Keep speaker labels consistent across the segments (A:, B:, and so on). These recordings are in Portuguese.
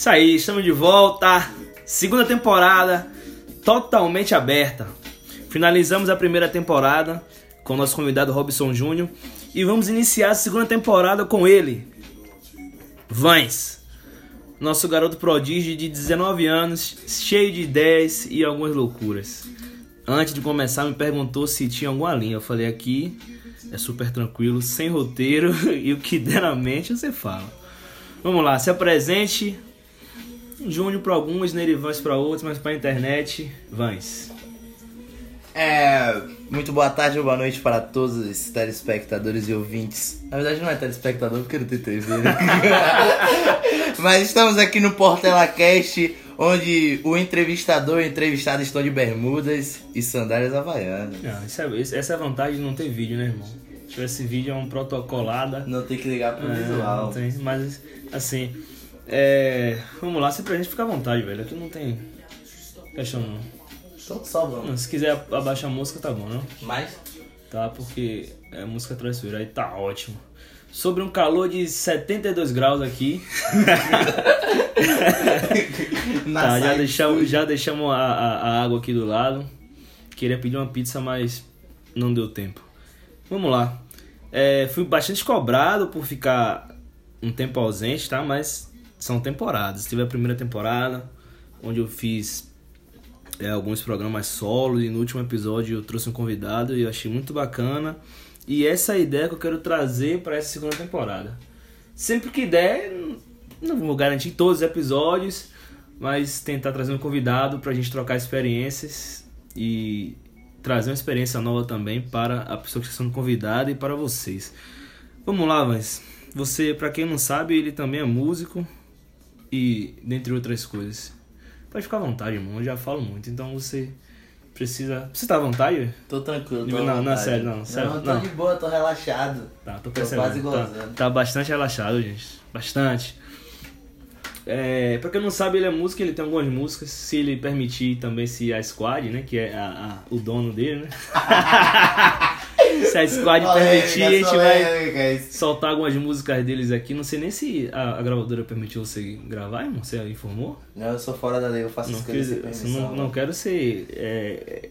A: Isso aí, estamos de volta. Segunda temporada totalmente aberta. Finalizamos a primeira temporada com nosso convidado Robson Júnior e vamos iniciar a segunda temporada com ele, Vans. Nosso garoto prodígio de 19 anos, cheio de ideias e algumas loucuras. Antes de começar, me perguntou se tinha alguma linha. Eu falei aqui é super tranquilo, sem roteiro e o que der na mente você fala. Vamos lá, se apresente. Júnior para alguns, Neirivans para outros, mas para internet, Vans.
B: É. Muito boa tarde ou boa noite para todos os telespectadores e ouvintes. Na verdade, não é telespectador porque não tem TV, né? Mas estamos aqui no Portela Cast, onde o entrevistador e o entrevistado estão de bermudas e sandálias havaianas.
A: Não, isso é- essa é a vantagem de não ter vídeo, né, irmão? Se tivesse vídeo, é um protocolada.
B: Não tem que ligar pro
A: É,
B: visual.
A: tem, mas, assim, é, vamos lá, se pra gente ficar à vontade, velho. Aqui não tem questão não.
B: Então.
A: Não, Se quiser abaixar a música, tá bom, não?
B: Mas.
A: Tá, porque é música traiçoeira, aí tá ótimo. Sobre um calor de 72 graus aqui. Tá, já deixamos, já deixamos a, a- a água aqui do lado. Queria pedir uma pizza, mas não deu tempo. Vamos lá. É, fui bastante cobrado por ficar um tempo ausente, tá? Mas são temporadas. Tive a primeira temporada, onde eu fiz é, alguns programas solo. E no último episódio eu trouxe um convidado e eu achei muito bacana. E essa é a ideia que eu quero trazer para essa segunda temporada. Sempre que der, não vou garantir todos os episódios, mas tentar trazer um convidado para a gente trocar experiências e trazer uma experiência nova também para a pessoa que está sendo convidada e para vocês. Vamos lá, mas você, para quem não sabe, ele também é músico e dentre outras coisas. Pode ficar à vontade, irmão, eu já falo muito, então você precisa. Você tá à vontade?
B: Tô tranquilo, tô
A: Não, não, sério, não, sério,
B: Não, tô
A: não.
B: de boa, tô relaxado.
A: Tá, tô
B: Tô
A: percebendo.
B: quase
A: tá,
B: gozando.
A: tá bastante relaxado, gente. Bastante. É, pra quem não sabe, ele é músico, ele tem algumas músicas. Se ele permitir também, se a Squad, né? Que é a- a- o dono dele, né? se a Squad permitir, a gente vai soltar algumas músicas deles aqui. Não sei nem se a, a gravadora permitiu você gravar, irmão. Você informou?
B: Não, eu sou fora da lei, eu faço
A: Não,
B: as coisas sem
A: quer- assim,
B: permissão.
A: não, não quero ser. é,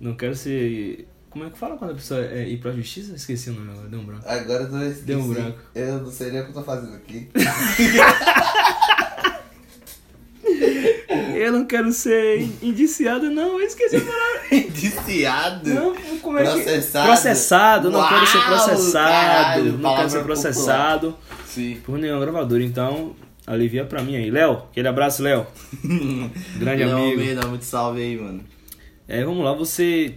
A: não quero ser. Como é que fala quando a pessoa é, ir pra justiça? Esqueci o nome agora, deu um branco.
B: Agora eu tô esqueci.
A: Deu um branco.
B: Eu não sei nem o que eu tô fazendo aqui.
A: Eu não quero ser indiciado, não. Eu esqueci a palavra.
B: Indiciado.
A: Não, como é que...
B: Processado.
A: Processado, não quero ser
B: Uau,
A: processado.
B: caralho,
A: não quero ser processado
B: Sim.
A: por nenhum gravador. Então, alivia pra mim aí. Léo, aquele abraço, Léo. Grande
B: Não,
A: amigo.
B: Almeida, muito salve aí, mano.
A: É, vamos lá, você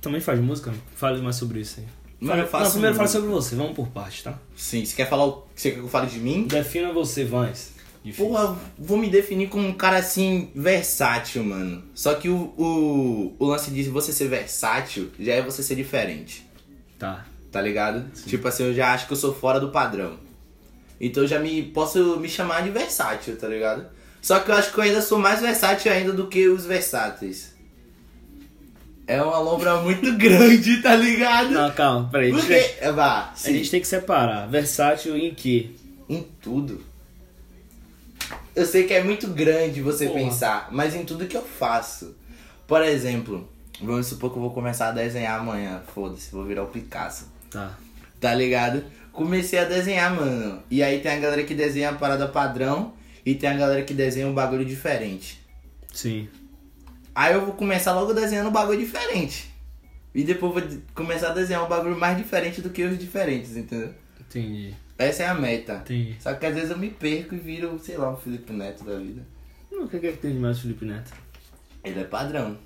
A: também faz música? Fale mais sobre isso aí.
B: Mano, eu faço
A: não, primeiro fala sobre você, vamos por parte, tá?
B: Sim, você quer falar o. Você quer que eu fale de mim?
A: Defina você, Vans. Difícil.
B: Porra, vou me definir como um cara assim, versátil, mano. Só que o, o, o lance de você ser versátil já é você ser diferente.
A: Tá.
B: tá ligado? Tipo assim, eu já acho que eu sou fora do padrão. Então eu já me posso me chamar de versátil, tá ligado? Só que eu acho que eu ainda sou mais versátil ainda do que os versáteis. É uma lombra muito grande, tá ligado?
A: Não, calma, peraí.
B: Porque, é, vá,
A: A
B: sim,
A: gente tem que separar. Versátil em quê?
B: em tudo. Eu sei que é muito grande você
A: Porra.
B: pensar, mas em tudo que eu faço. Por exemplo, vamos supor que eu vou começar a desenhar amanhã. Foda-se, vou virar o Picasso.
A: Tá.
B: tá ligado? Comecei a desenhar, mano. E aí tem a galera que desenha a parada padrão e tem a galera que desenha um bagulho diferente.
A: Sim.
B: Aí eu vou começar logo desenhando um bagulho diferente. E depois vou começar a desenhar um bagulho mais diferente do que os diferentes, entendeu?
A: Entendi.
B: Essa é a meta.
A: Entendi.
B: Só que às vezes eu me perco e viro, sei lá, um Felipe Neto da vida.
A: O que é que tem de mais Felipe Neto?
B: Ele é padrão.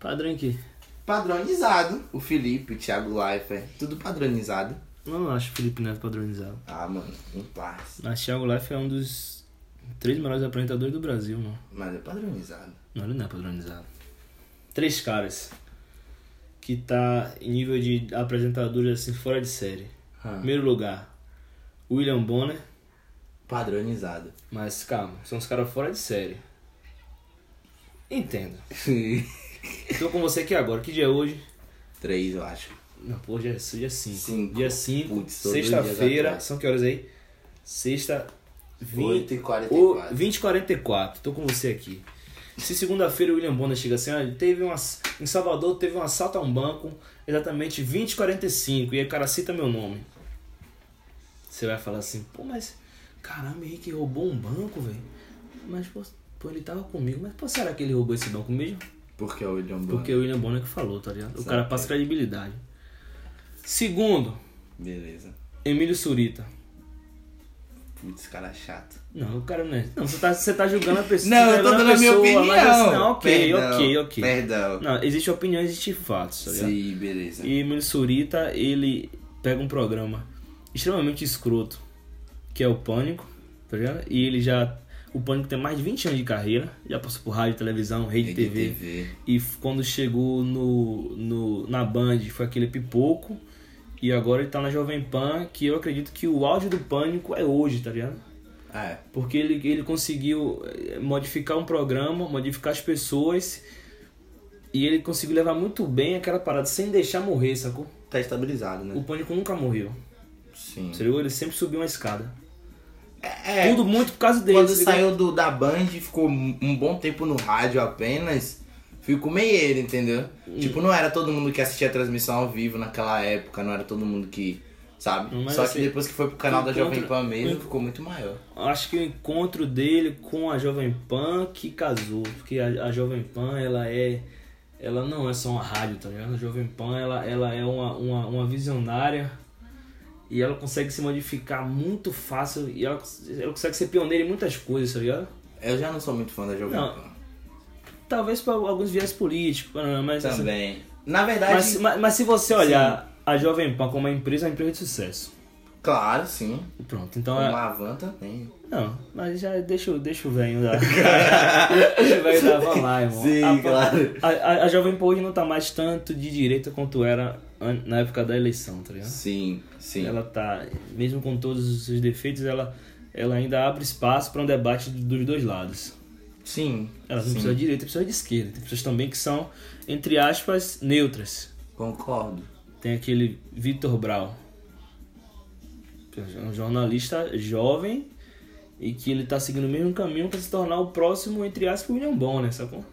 A: Padrão em quê?
B: Padronizado. O Felipe, o Thiago Leifert, tudo padronizado.
A: Eu não acho Felipe Neto padronizado.
B: Ah, mano, um passe.
A: Mas Thiago Life é um dos três melhores apresentadores do Brasil, não.
B: Mas é padronizado.
A: Não, ele não é padronizado. Três caras que tá em nível de apresentadores assim fora de série.
B: Ah,
A: Primeiro lugar, William Bonner,
B: Padronizado.
A: mas calma, são os caras fora de série. Entendo. Tô com você aqui agora. Que dia é hoje?
B: Três, eu acho.
A: Não, pô, dia 5.
B: Cinco.
A: Dia 5,
B: Putz, tô dois dias
A: sexta-feira.
B: atrás.
A: São que horas aí? Sexta,
B: 8
A: 20,
B: e 44.
A: o 20 44 Tô com você aqui. Se segunda-feira o William Bonner chega assim, olha, teve um, ass- em Salvador teve um assalto a um banco, exatamente 20 e 45 e aí o cara cita meu nome. Você vai falar assim, pô, mas caramba, Henrique roubou um banco, velho. Mas, pô, pô, ele tava comigo, mas pô, será que ele roubou esse banco mesmo?
B: Por que o William Bonner?
A: Porque o William Bonner que falou, tá ligado? O
B: Sabe.
A: cara passa credibilidade. Segundo,
B: Beleza.
A: Emílio Surita.
B: Putz, cara chato.
A: Não, o cara não é. Não, você tá, você tá julgando a pessoa.
B: Não, eu tô dando a minha opinião.
A: Mas, assim, não, ok,
B: Perdão,
A: ok, ok.
B: Perdão.
A: Não, existe opinião, existe fatos, tá ligado?
B: Sim, beleza.
A: E Emílio Surita, ele pega um programa extremamente escroto, que é o Pânico, tá ligado? E ele já. O Pânico tem mais de 20 anos de carreira, já passou por rádio, televisão, rede,
B: Rede
A: TV.
B: TV.
A: E quando chegou no, no, na Band foi aquele pipoco. E agora ele tá na Jovem Pan, que eu acredito que o áudio do Pânico é hoje, tá ligado?
B: Ah, é.
A: Porque ele, ele conseguiu eh, modificar um programa, modificar as pessoas. E ele conseguiu levar muito bem aquela parada sem deixar morrer, sacou?
B: Tá estabilizado,
A: O
B: né?
A: Pânico nunca morreu.
B: Sim.
A: Você viu? Ele sempre subiu uma escada.
B: É,
A: Tudo muito por causa dele.
B: quando
A: ligou?
B: saiu do, da Band, ficou um bom tempo no rádio apenas, ficou meio ele, entendeu?
A: Hum.
B: Tipo, não era todo mundo que assistia a transmissão ao vivo naquela época, não era todo mundo que, sabe?
A: Mas
B: Só
A: assim,
B: que depois que foi pro canal da Jovem Pan mesmo, ficou muito maior.
A: Acho que o encontro dele com a Jovem Pan que casou, porque a, a Jovem Pan ela é ela não é só uma rádio, tá ligado? A Jovem Pan ela, ela é uma, uma, uma visionária e ela consegue se modificar muito fácil e ela, ela consegue ser pioneira em muitas coisas, tá ligado?
B: Eu já não sou muito fã da Jovem Pan.
A: Talvez para alguns viés políticos, mas assim,
B: Também. Na verdade,
A: mas, mas, mas se você olhar a Jovem Pan como uma empresa, é uma empresa de sucesso.
B: claro, sim.
A: Pronto, então
B: Como
A: é,
B: também.
A: Não, mas já deixa, o- deixa o velho da. deixa o velho da van lá, irmão.
B: Sim,
A: a,
B: claro.
A: A, a, a Jovem Pan hoje não tá mais tanto de direita quanto era na época da eleição, tá ligado?
B: Sim, sim.
A: Ela tá, mesmo com todos os seus defeitos, ela, ela ainda abre espaço para um debate dos dois lados.
B: Sim.
A: Ela não precisa de direita, precisa de esquerda. Tem pessoas também que são, entre aspas, neutras.
B: Concordo.
A: Tem aquele Vitor Brau, é um jornalista jovem e que ele tá seguindo o mesmo caminho para se tornar o próximo, entre aspas, William Bonner, sacou?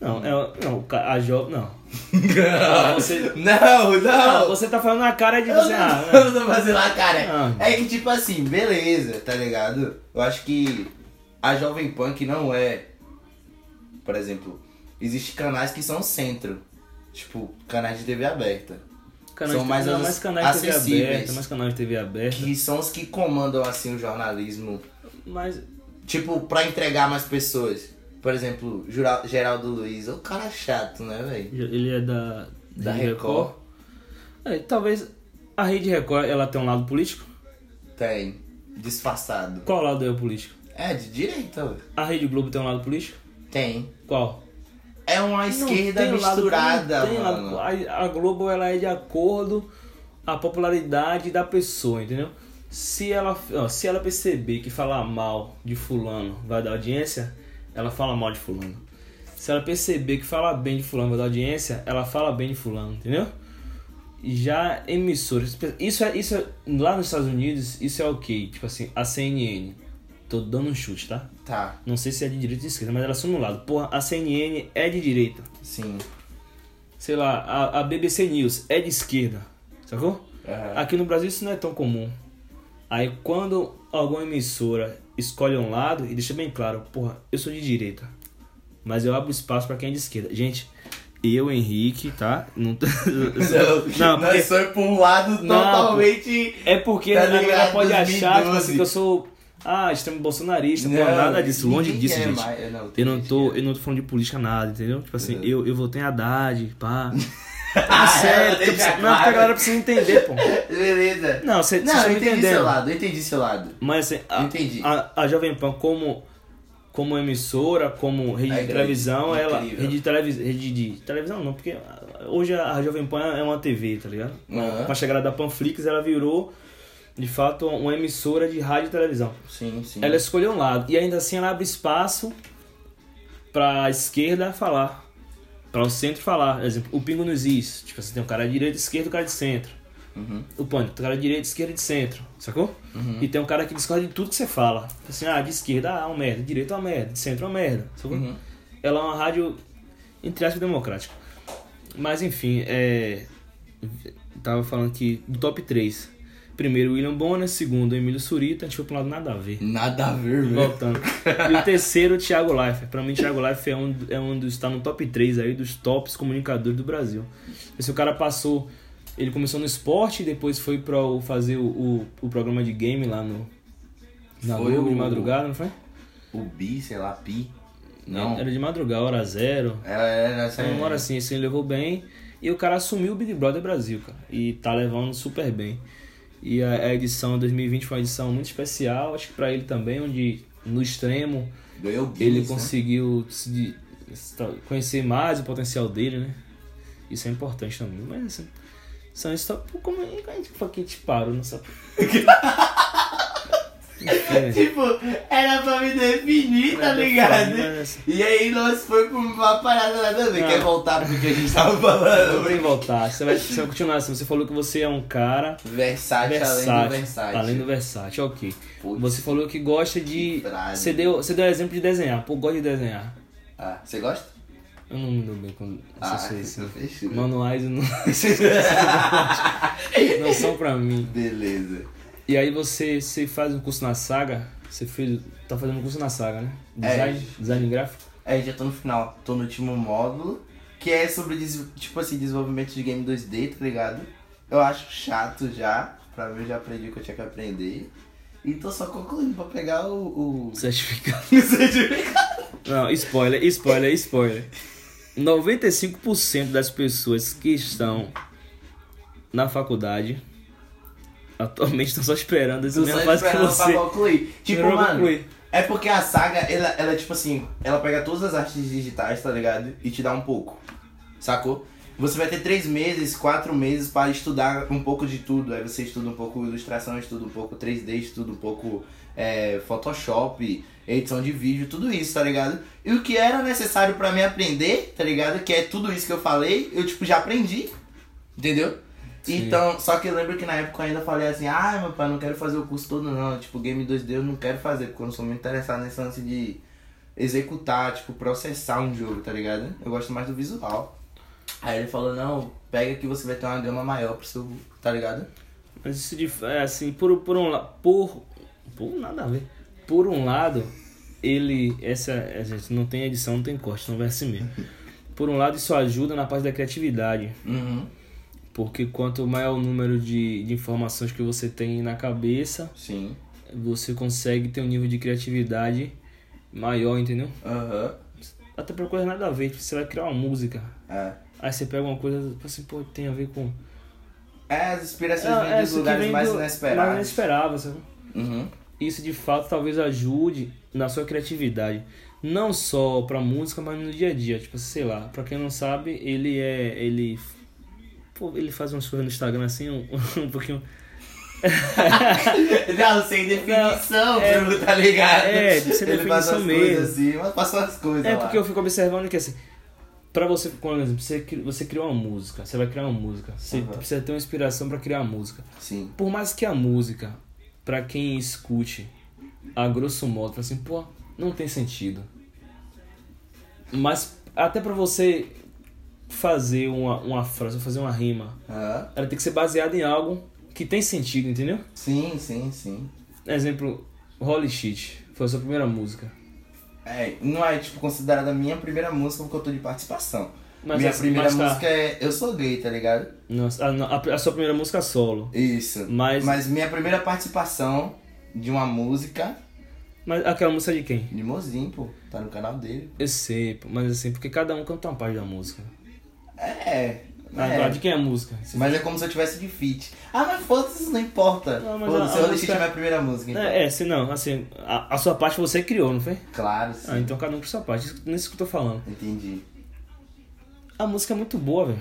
A: Não, é, não, a jovem. Não. Ah, você,
B: Não,
A: ah,
B: não!
A: você tá falando na cara de
B: Eu
A: você.
B: não,
A: Ah,
B: eu não tô fazendo a cara.
A: Ah.
B: É que, tipo assim, beleza, tá ligado? Eu acho que a Jovem Pan que não é. Por exemplo, existem canais que são centro. Tipo, canais de TV aberta.
A: canais
B: São
A: de-
B: mais
A: não,
B: as-
A: mais canais de TV
B: acessíveis.
A: aberta, mais canais de TV aberta.
B: Que são os que comandam, assim, o jornalismo.
A: Mas
B: Tipo, pra entregar mais pessoas. Por exemplo, Geraldo Luiz. O cara chato, né, velho?
A: ele é da,
B: Da
A: Rede
B: Record.
A: É, talvez a Rede Record ela tem um lado político.
B: Tem. Disfarçado.
A: Qual lado é o político?
B: É, de direita, ué.
A: A Rede Globo tem um lado político?
B: Tem.
A: Qual?
B: É uma esquerda
A: lado-
B: misturada,
A: tem
B: mano.
A: lado- a, a Globo ela é de acordo a popularidade da pessoa, entendeu? Se ela, ó, se ela perceber que falar mal de fulano vai dar audiência, ela fala mal de fulano. Se ela perceber que falar bem de fulano vai dar audiência, ela fala bem de fulano, entendeu? Já emissoras, isso é, isso é, lá nos Estados Unidos, isso é ok, tipo assim, a CNN, tô dando um chute, tá?
B: Tá,
A: Não sei se é de direita ou de esquerda, mas ela assume um lado. Porra, a CNN é de direita.
B: sim.
A: Sei lá, a, a BBC News é de esquerda. Sacou?
B: Aham.
A: Aqui no Brasil isso não é tão comum. Aí quando alguma emissora escolhe um lado e deixa bem claro, porra, eu sou de direita. Mas eu abro espaço pra quem é de esquerda. Gente, eu, Henrique, tá? Não,
B: Não,
A: porque-
B: nós foi pra um lado
A: Não,
B: totalmente.
A: é porque
B: Tá ligado?
A: pode achar tipo
B: 2012.
A: assim, que eu sou ah, extremo bolsonarista, pô,
B: Não,
A: nada disso, longe disso,
B: é
A: gente.
B: mais- não,
A: Eu não, tô, eu não tô falando de política nada, entendeu? Tipo assim,
B: Uhum.
A: eu, eu votei em Haddad, pá.
B: Ah,
A: É sério,
B: é,
A: porque preciso- não, porque a galera precisa entender, pô.
B: Beleza.
A: Não, você
B: Não,
A: você
B: eu entendi
A: entendendo.
B: seu lado, eu entendi seu lado.
A: Mas assim, a,
B: Entendi.
A: A, a Jovem Pan como, como emissora, como rede
B: É
A: de televisão, ela. Rede de, televis, rede de televisão não, porque hoje a, a Jovem Pan é uma TV, tá ligado?
B: Aham.
A: Com a chegada da Panflix, ela virou, de fato, uma emissora de rádio e televisão.
B: Sim, sim.
A: Ela escolheu um lado. E ainda assim ela abre espaço pra esquerda falar. Pra o centro falar. Por exemplo, o pingo nos is. Tipo, você tem um cara de direita, esquerda e um cara de centro.
B: Uhum.
A: O pânico, tem um cara de direita, esquerda e de centro. Sacou?
B: Uhum.
A: E tem um cara que discorda de tudo que você fala. Assim, ah, de esquerda ah, uma merda, de direita é uma merda, de centro é uma merda. Sacou?
B: Uhum.
A: Ela é uma rádio, entre aspas, democrática. Mas enfim, é. Tava falando aqui do top 3. Primeiro, William Bonner. Segundo, Emílio Surita. A gente foi um lado nada a ver.
B: Nada a ver, velho.
A: Voltando. E o terceiro, Thiago Leifert. Pra mim, Thiago Leifert é um, é um dos. tá no top 3 aí dos tops comunicadores do Brasil. Esse o cara passou. Ele começou no esporte e depois foi pra o- fazer o, o, o programa de game lá no. Na
B: Foi
A: Globo de
B: o-
A: madrugada, não foi?
B: O Bi, sei lá, Pi. Não.
A: Era de madrugada, hora zero.
B: Era, era essa.
A: Então, uma hora assim, assim, ele levou bem. E o cara assumiu o Big Brother Brasil, cara. E tá levando super bem. E a, a edição 2020 foi uma edição muito especial, acho que pra ele também, onde no extremo
B: o
A: ele
B: Guinness, né?
A: conseguiu se- conhecer mais o potencial dele, né? Isso é importante também. Mas assim, são isso. Como é que a gente, que a gente parou nessa.
B: Tipo, era pra me definir, tá ligado?
A: Assim,
B: E aí nós foi pra uma parada nada a ver.
A: Não.
B: Quer voltar pro que a gente tava
A: Não
B: falando?
A: tem que voltar. Você vai, você vai continuar assim. Você falou que você é um cara
B: Versátil, além do
A: versátil.
B: versátil.
A: Além do versátil, ok.
B: Putz.
A: Você falou que gosta de.
B: frase.
A: Você deu, você deu exemplo de desenhar. Pô, gosto de desenhar.
B: Ah, você gosta?
A: Eu não me dou bem com
B: Ah,
A: essas coisas
B: fechou.
A: Manuais não, não são pra mim.
B: Beleza.
A: E aí você, você faz um curso na saga. Você fez. Tá fazendo um curso na saga, né?
B: É.
A: Design, design gráfico.
B: É, já tô no final. Tô no último módulo, que é sobre, tipo assim, desenvolvimento de game 2D, tá ligado? Eu acho chato já, pra mim eu já aprendi o que eu tinha que aprender. E tô só concluindo pra pegar o... o...
A: Certificado.
B: certificado.
A: Não, spoiler, spoiler, spoiler. 95% das pessoas que estão na faculdade atualmente estão só esperando mesma
B: só
A: fase que
B: esperando pra
A: você.
B: concluir. Tipo, mano,
A: concluir.
B: é porque a saga, ela, ela é tipo assim, ela pega todas as artes digitais, tá ligado? E te dá um pouco, sacou? Você vai ter três meses, quatro meses para estudar um pouco de tudo. Aí você estuda um pouco ilustração, estuda um pouco 3D, estuda um pouco é, Photoshop, edição de vídeo, tudo isso, tá ligado? E o que era necessário pra mim aprender, tá ligado? Que é tudo isso que eu falei, eu tipo já aprendi, entendeu?
A: Sim.
B: Então, só que eu lembro que na época eu ainda falei assim, ah, meu pai, não quero fazer o curso todo não, tipo, Game 2D eu não quero fazer, porque eu não sou muito interessado nesse lance de executar, tipo, processar um jogo, tá ligado? Eu gosto mais do visual. Aí ele falou, não, pega que você vai ter uma gama maior pro seu, tá ligado?
A: Mas isso de, é assim, por, por um lado. Por, por nada a ver. Por um lado, ele. Essa. A gente não tem edição, não tem corte, não vai assim mesmo. Por um lado, isso ajuda na parte da criatividade.
B: Uhum,
A: Porque quanto maior o número de, de informações que você tem na cabeça,
B: sim.
A: você consegue ter um nível de criatividade maior, entendeu?
B: Aham,
A: Até pra coisa nada a ver. Tipo, você vai criar uma música.
B: é.
A: Aí você pega uma coisa, assim, pô, tem a ver com.
B: É, as inspirações vêm
A: É,
B: dos
A: isso que
B: lugares mais
A: do-
B: inesperados.
A: Mais inesperável, sabe?
B: Uhum,
A: Isso de fato talvez ajude na sua criatividade. Não só pra música, mas no dia a dia. Tipo, sei lá, pra quem não sabe, ele é. Ele. Pô, ele faz umas coisas no Instagram assim, um, um pouquinho.
B: não, sem definição,
A: Não, é-
B: Bruno, tá ligado?
A: é, sem
B: Ele faz
A: definição
B: as
A: mesmo.
B: coisas assim, mas passou as coisas
A: É
B: lá.
A: porque eu fico observando que assim. Pra você, por exemplo, você, você criou uma música, você vai criar uma música, você
B: Aham.
A: precisa ter uma inspiração pra criar a música.
B: Sim.
A: Por mais que a música, pra quem escute, a grosso modo, assim, pô, não tem sentido. Mas até pra você fazer uma, uma frase, fazer uma rima,
B: Aham.
A: ela tem que ser baseada em algo que tem sentido, entendeu?
B: Sim, sim, sim.
A: Exemplo, Holy Shit, foi a sua primeira música.
B: É, não é, tipo, considerada a minha primeira música porque eu tô de participação.
A: Mas
B: minha
A: essa-
B: primeira
A: tá.
B: música é Eu Sou Gay, tá ligado?
A: Nossa, a, a- a sua primeira música solo.
B: Isso.
A: Mas-
B: Mas minha primeira participação de uma música
A: Mas aquela música de quem?
B: de Mozinho, pô. Tá no canal dele.
A: Eu sei, pô, mas assim, porque cada um canta uma parte da música.
B: É.
A: Ah,
B: é.
A: De quem é a música?
B: Mas é como se eu tivesse de feat. Ah, mas foda-se, isso não importa.
A: Não, mas
B: Foda-se, eu deixei
A: música-
B: de minha primeira música, então.
A: É, é, se não, assim, a, a sua parte você criou, não foi?
B: Claro, sim.
A: Ah, então cada um por sua parte, isso, nisso que eu tô falando.
B: Entendi.
A: A música é muito boa, velho.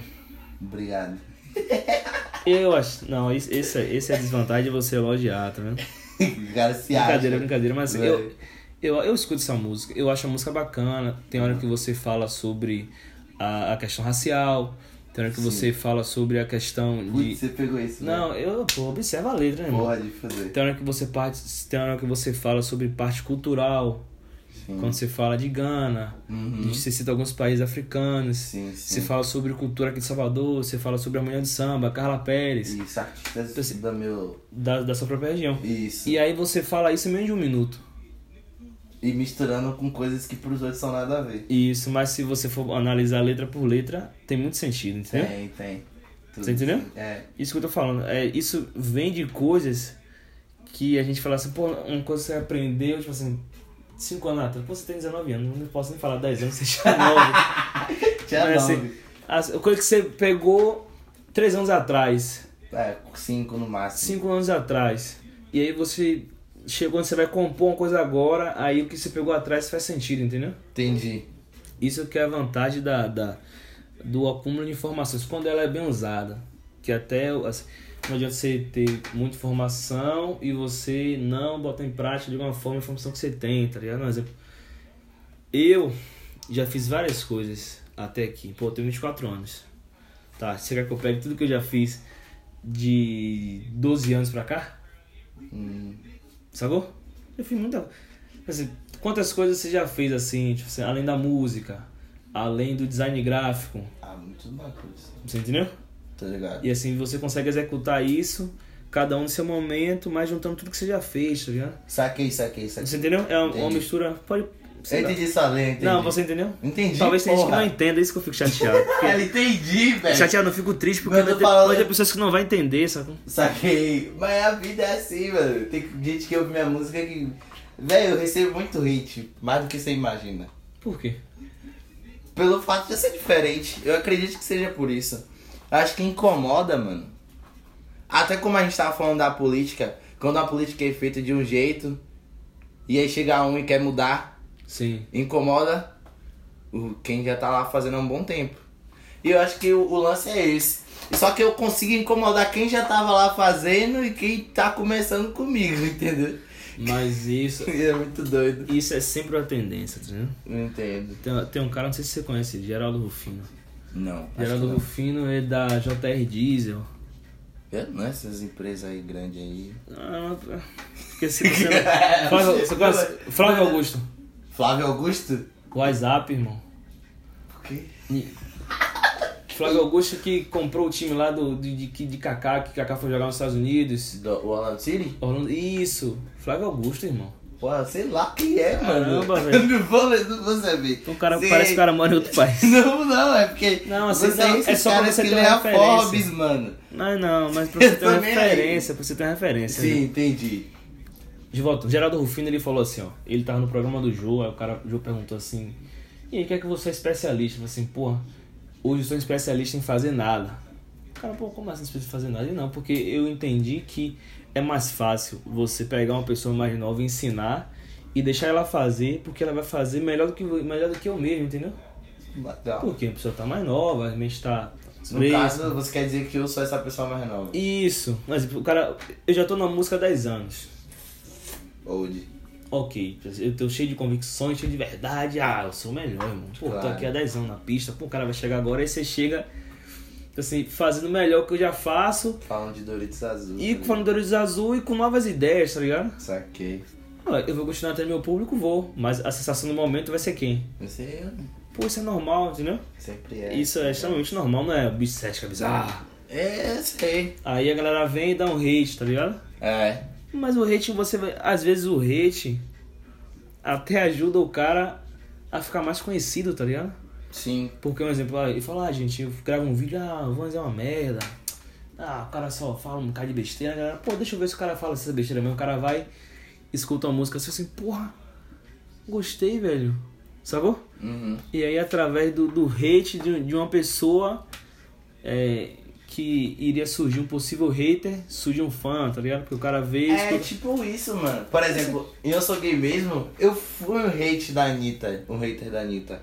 B: Obrigado.
A: Eu acho. Não, esse, esse, é- esse é a desvantagem de você elogiar, tá vendo?
B: O cara se acha.
A: Brincadeira, brincadeira, mas
B: Velho.
A: eu, eu, eu escuto essa música, eu acho a música bacana. Tem hora que você fala sobre a, a questão racial, tem hora que
B: Sim.
A: você fala sobre a questão de.
B: Putz, você pegou isso,
A: Não, eu, pô, observa a letra, né, irmão?
B: Pode fazer.
A: Tem hora que você parte, tem hora que você fala sobre parte cultural,
B: Sim.
A: quando você fala de Gana,
B: Uhum.
A: você cita alguns países africanos,
B: Sim,
A: você
B: sim.
A: fala sobre cultura aqui de Salvador, você fala sobre a manhã de samba, Carla Pérez,
B: Isso, artistas
A: Então,
B: da meu...
A: da, da sua própria região.
B: Isso.
A: E aí você fala isso em menos de um minuto.
B: E misturando com coisas que pros outros são nada a ver.
A: Isso, mas se você for analisar letra por letra, tem muito sentido, entendeu?
B: Tem, tem. Tudo
A: Você entendeu?
B: É.
A: Isso que eu tô falando. É, isso vem de coisas que a gente fala assim, pô, uma coisa que você aprendeu, tipo assim, 5 anos atrás. Pô, você tem 19 anos, não posso nem falar 10 anos, você já é 9.
B: Tinha
A: Mas,
B: nove.
A: assim, as coisa que você pegou 3 anos atrás,
B: É, cinco no máximo.
A: 5 anos atrás, e aí você chegou onde você vai compor uma coisa agora, aí o que você pegou atrás faz sentido, entendeu?
B: Entendi.
A: Isso que é a vantagem da, da, do acúmulo de informações, quando ela é bem usada. Que até assim, não adianta você ter muita informação e você não botar em prática de alguma forma a informação que você tem, tá ligado? Um exemplo. Eu já fiz várias coisas até aqui. Pô, eu tenho 24 anos. Tá, você quer que eu pegue tudo que eu já fiz de 12 anos pra cá?
B: Hum,
A: Sacou? Eu fiz muita. Assim, quantas coisas você já fez assim, tipo assim, além da música, além do design gráfico,
B: ah, muito bacana.
A: você entendeu?
B: Tá ligado?
A: E assim você consegue executar isso, cada um no seu momento, mas juntando tudo que você já fez, tá ligado?
B: Saquei, saquei, saquei.
A: Você entendeu? É uma, uma mistura. Pode. Sei
B: Eu
A: lá.
B: entendi sua lei, entendi.
A: Não, você entendeu?
B: Entendi,
A: Talvez tenha gente que
B: porra.
A: não entenda, é isso que eu fico chateado. Porque...
B: Ela entendi, velho.
A: chateado, eu fico triste porque
B: Mas eu
A: vai
B: tô
A: ter,
B: falando-
A: vai ter pessoas que não vão entender, sacou?
B: Saquei. Mas a vida é assim, mano. Tem gente que ouve minha música que. Velho, eu recebo muito hate. Mais do que você imagina.
A: Por quê?
B: Pelo fato de ser diferente. Eu acredito que seja por isso. Eu acho que incomoda, mano. Até como a gente tava falando da política. Quando a política é feita de um jeito. E aí chega um e quer mudar.
A: Sim.
B: Incomoda o- quem já tá lá fazendo há um bom tempo. E eu acho que o, o lance é esse. Só que eu consigo incomodar quem já tava lá fazendo e quem tá começando comigo, entendeu?
A: Mas isso.
B: É muito doido.
A: Isso é sempre uma tendência, tá entendendo?
B: Não entendo.
A: Tem, tem um cara, não sei se você conhece, Geraldo Rufino.
B: Não.
A: Geraldo
B: não.
A: Rufino é da JR Diesel.
B: É, não é essas empresas aí grandes aí.
A: Ah, se você? Flávio Augusto.
B: Flávio Augusto?
A: WhatsApp, irmão.
B: Por quê?
A: Flávio Augusto que comprou o time lá do, de, de, de Kaká, que Kaká foi jogar nos Estados Unidos.
B: Do o Orlando City?
A: Orlando- Isso, Flávio Augusto, irmão.
B: Pô, sei lá quem é, mano.
A: Caramba, velho.
B: não vou, não vou saber.
A: Então o cara
B: Sei.
A: parece que o cara mora em outro país.
B: Não, não, é porque.
A: Não, assim,
B: você
A: não,
B: é
A: só pra você
B: que
A: ter uma referência.
B: Forbes, mano.
A: Não, não, mas pra você ter uma
B: Eu
A: referência, pra você ter uma referência. né?
B: Sim, entendi.
A: De volta, o Geraldo Rufino ele falou assim, ó. Ele tava no programa do Jô, aí o cara o Jô perguntou assim. E aí, quer que você é especialista? Eu falei assim, porra, hoje eu sou especialista em fazer nada. O cara, pô, como assim especialista em fazer nada? Ele, não, porque eu entendi que é mais fácil você pegar uma pessoa mais nova e ensinar e deixar ela fazer, porque ela vai fazer melhor do que, melhor do que eu mesmo, entendeu?
B: Legal.
A: Porque a pessoa tá mais nova, a mente tá.
B: No
A: fresca.
B: caso, você quer dizer que eu sou essa pessoa mais nova.
A: Isso, mas o cara. Eu já tô na música há 10 anos.
B: Old.
A: Ok, eu tô cheio de convicções, cheio de verdade. Ah, eu sou o melhor, irmão. Pô, tô
B: Claro.
A: aqui há 10 anos na pista. Pô, o cara vai chegar agora. Aí você chega, assim, fazendo melhor que eu já faço.
B: Falam de Doritos Azul.
A: E com falando Doritos Azul e com novas ideias, tá ligado?
B: Saquei.
A: Ah, Eu vou continuar até meu público, vou. Mas a sensação do momento vai ser quem?
B: Não sei, eu
A: Pô, isso é normal, entendeu?
B: sempre é.
A: Isso é extremamente normal, não é bicho sete cabeça. Ah.
B: É, sei.
A: Aí a galera vem e dá um hate, tá ligado?
B: É.
A: Mas o hate, você vai. Às vezes o hate até ajuda o cara a ficar mais conhecido, tá ligado?
B: Sim.
A: Porque, um exemplo, ele fala, ah, gente, eu gravo um vídeo, ah, vou fazer uma merda. Ah, o cara só fala um bocado de besteira, galera, pô, deixa eu ver se o cara fala essa besteira mesmo. O cara vai, escuta uma música assim, porra, gostei, velho. Sacou?
B: Uhum.
A: E aí, através do, do hate de, de uma pessoa é, que iria surgir um possível hater, surge um fã, tá ligado? Porque o cara vê.
B: É
A: escuta-
B: tipo isso, mano. Por exemplo, em eu sou gay mesmo, eu fui um hate da Anitta, um hater da Anitta.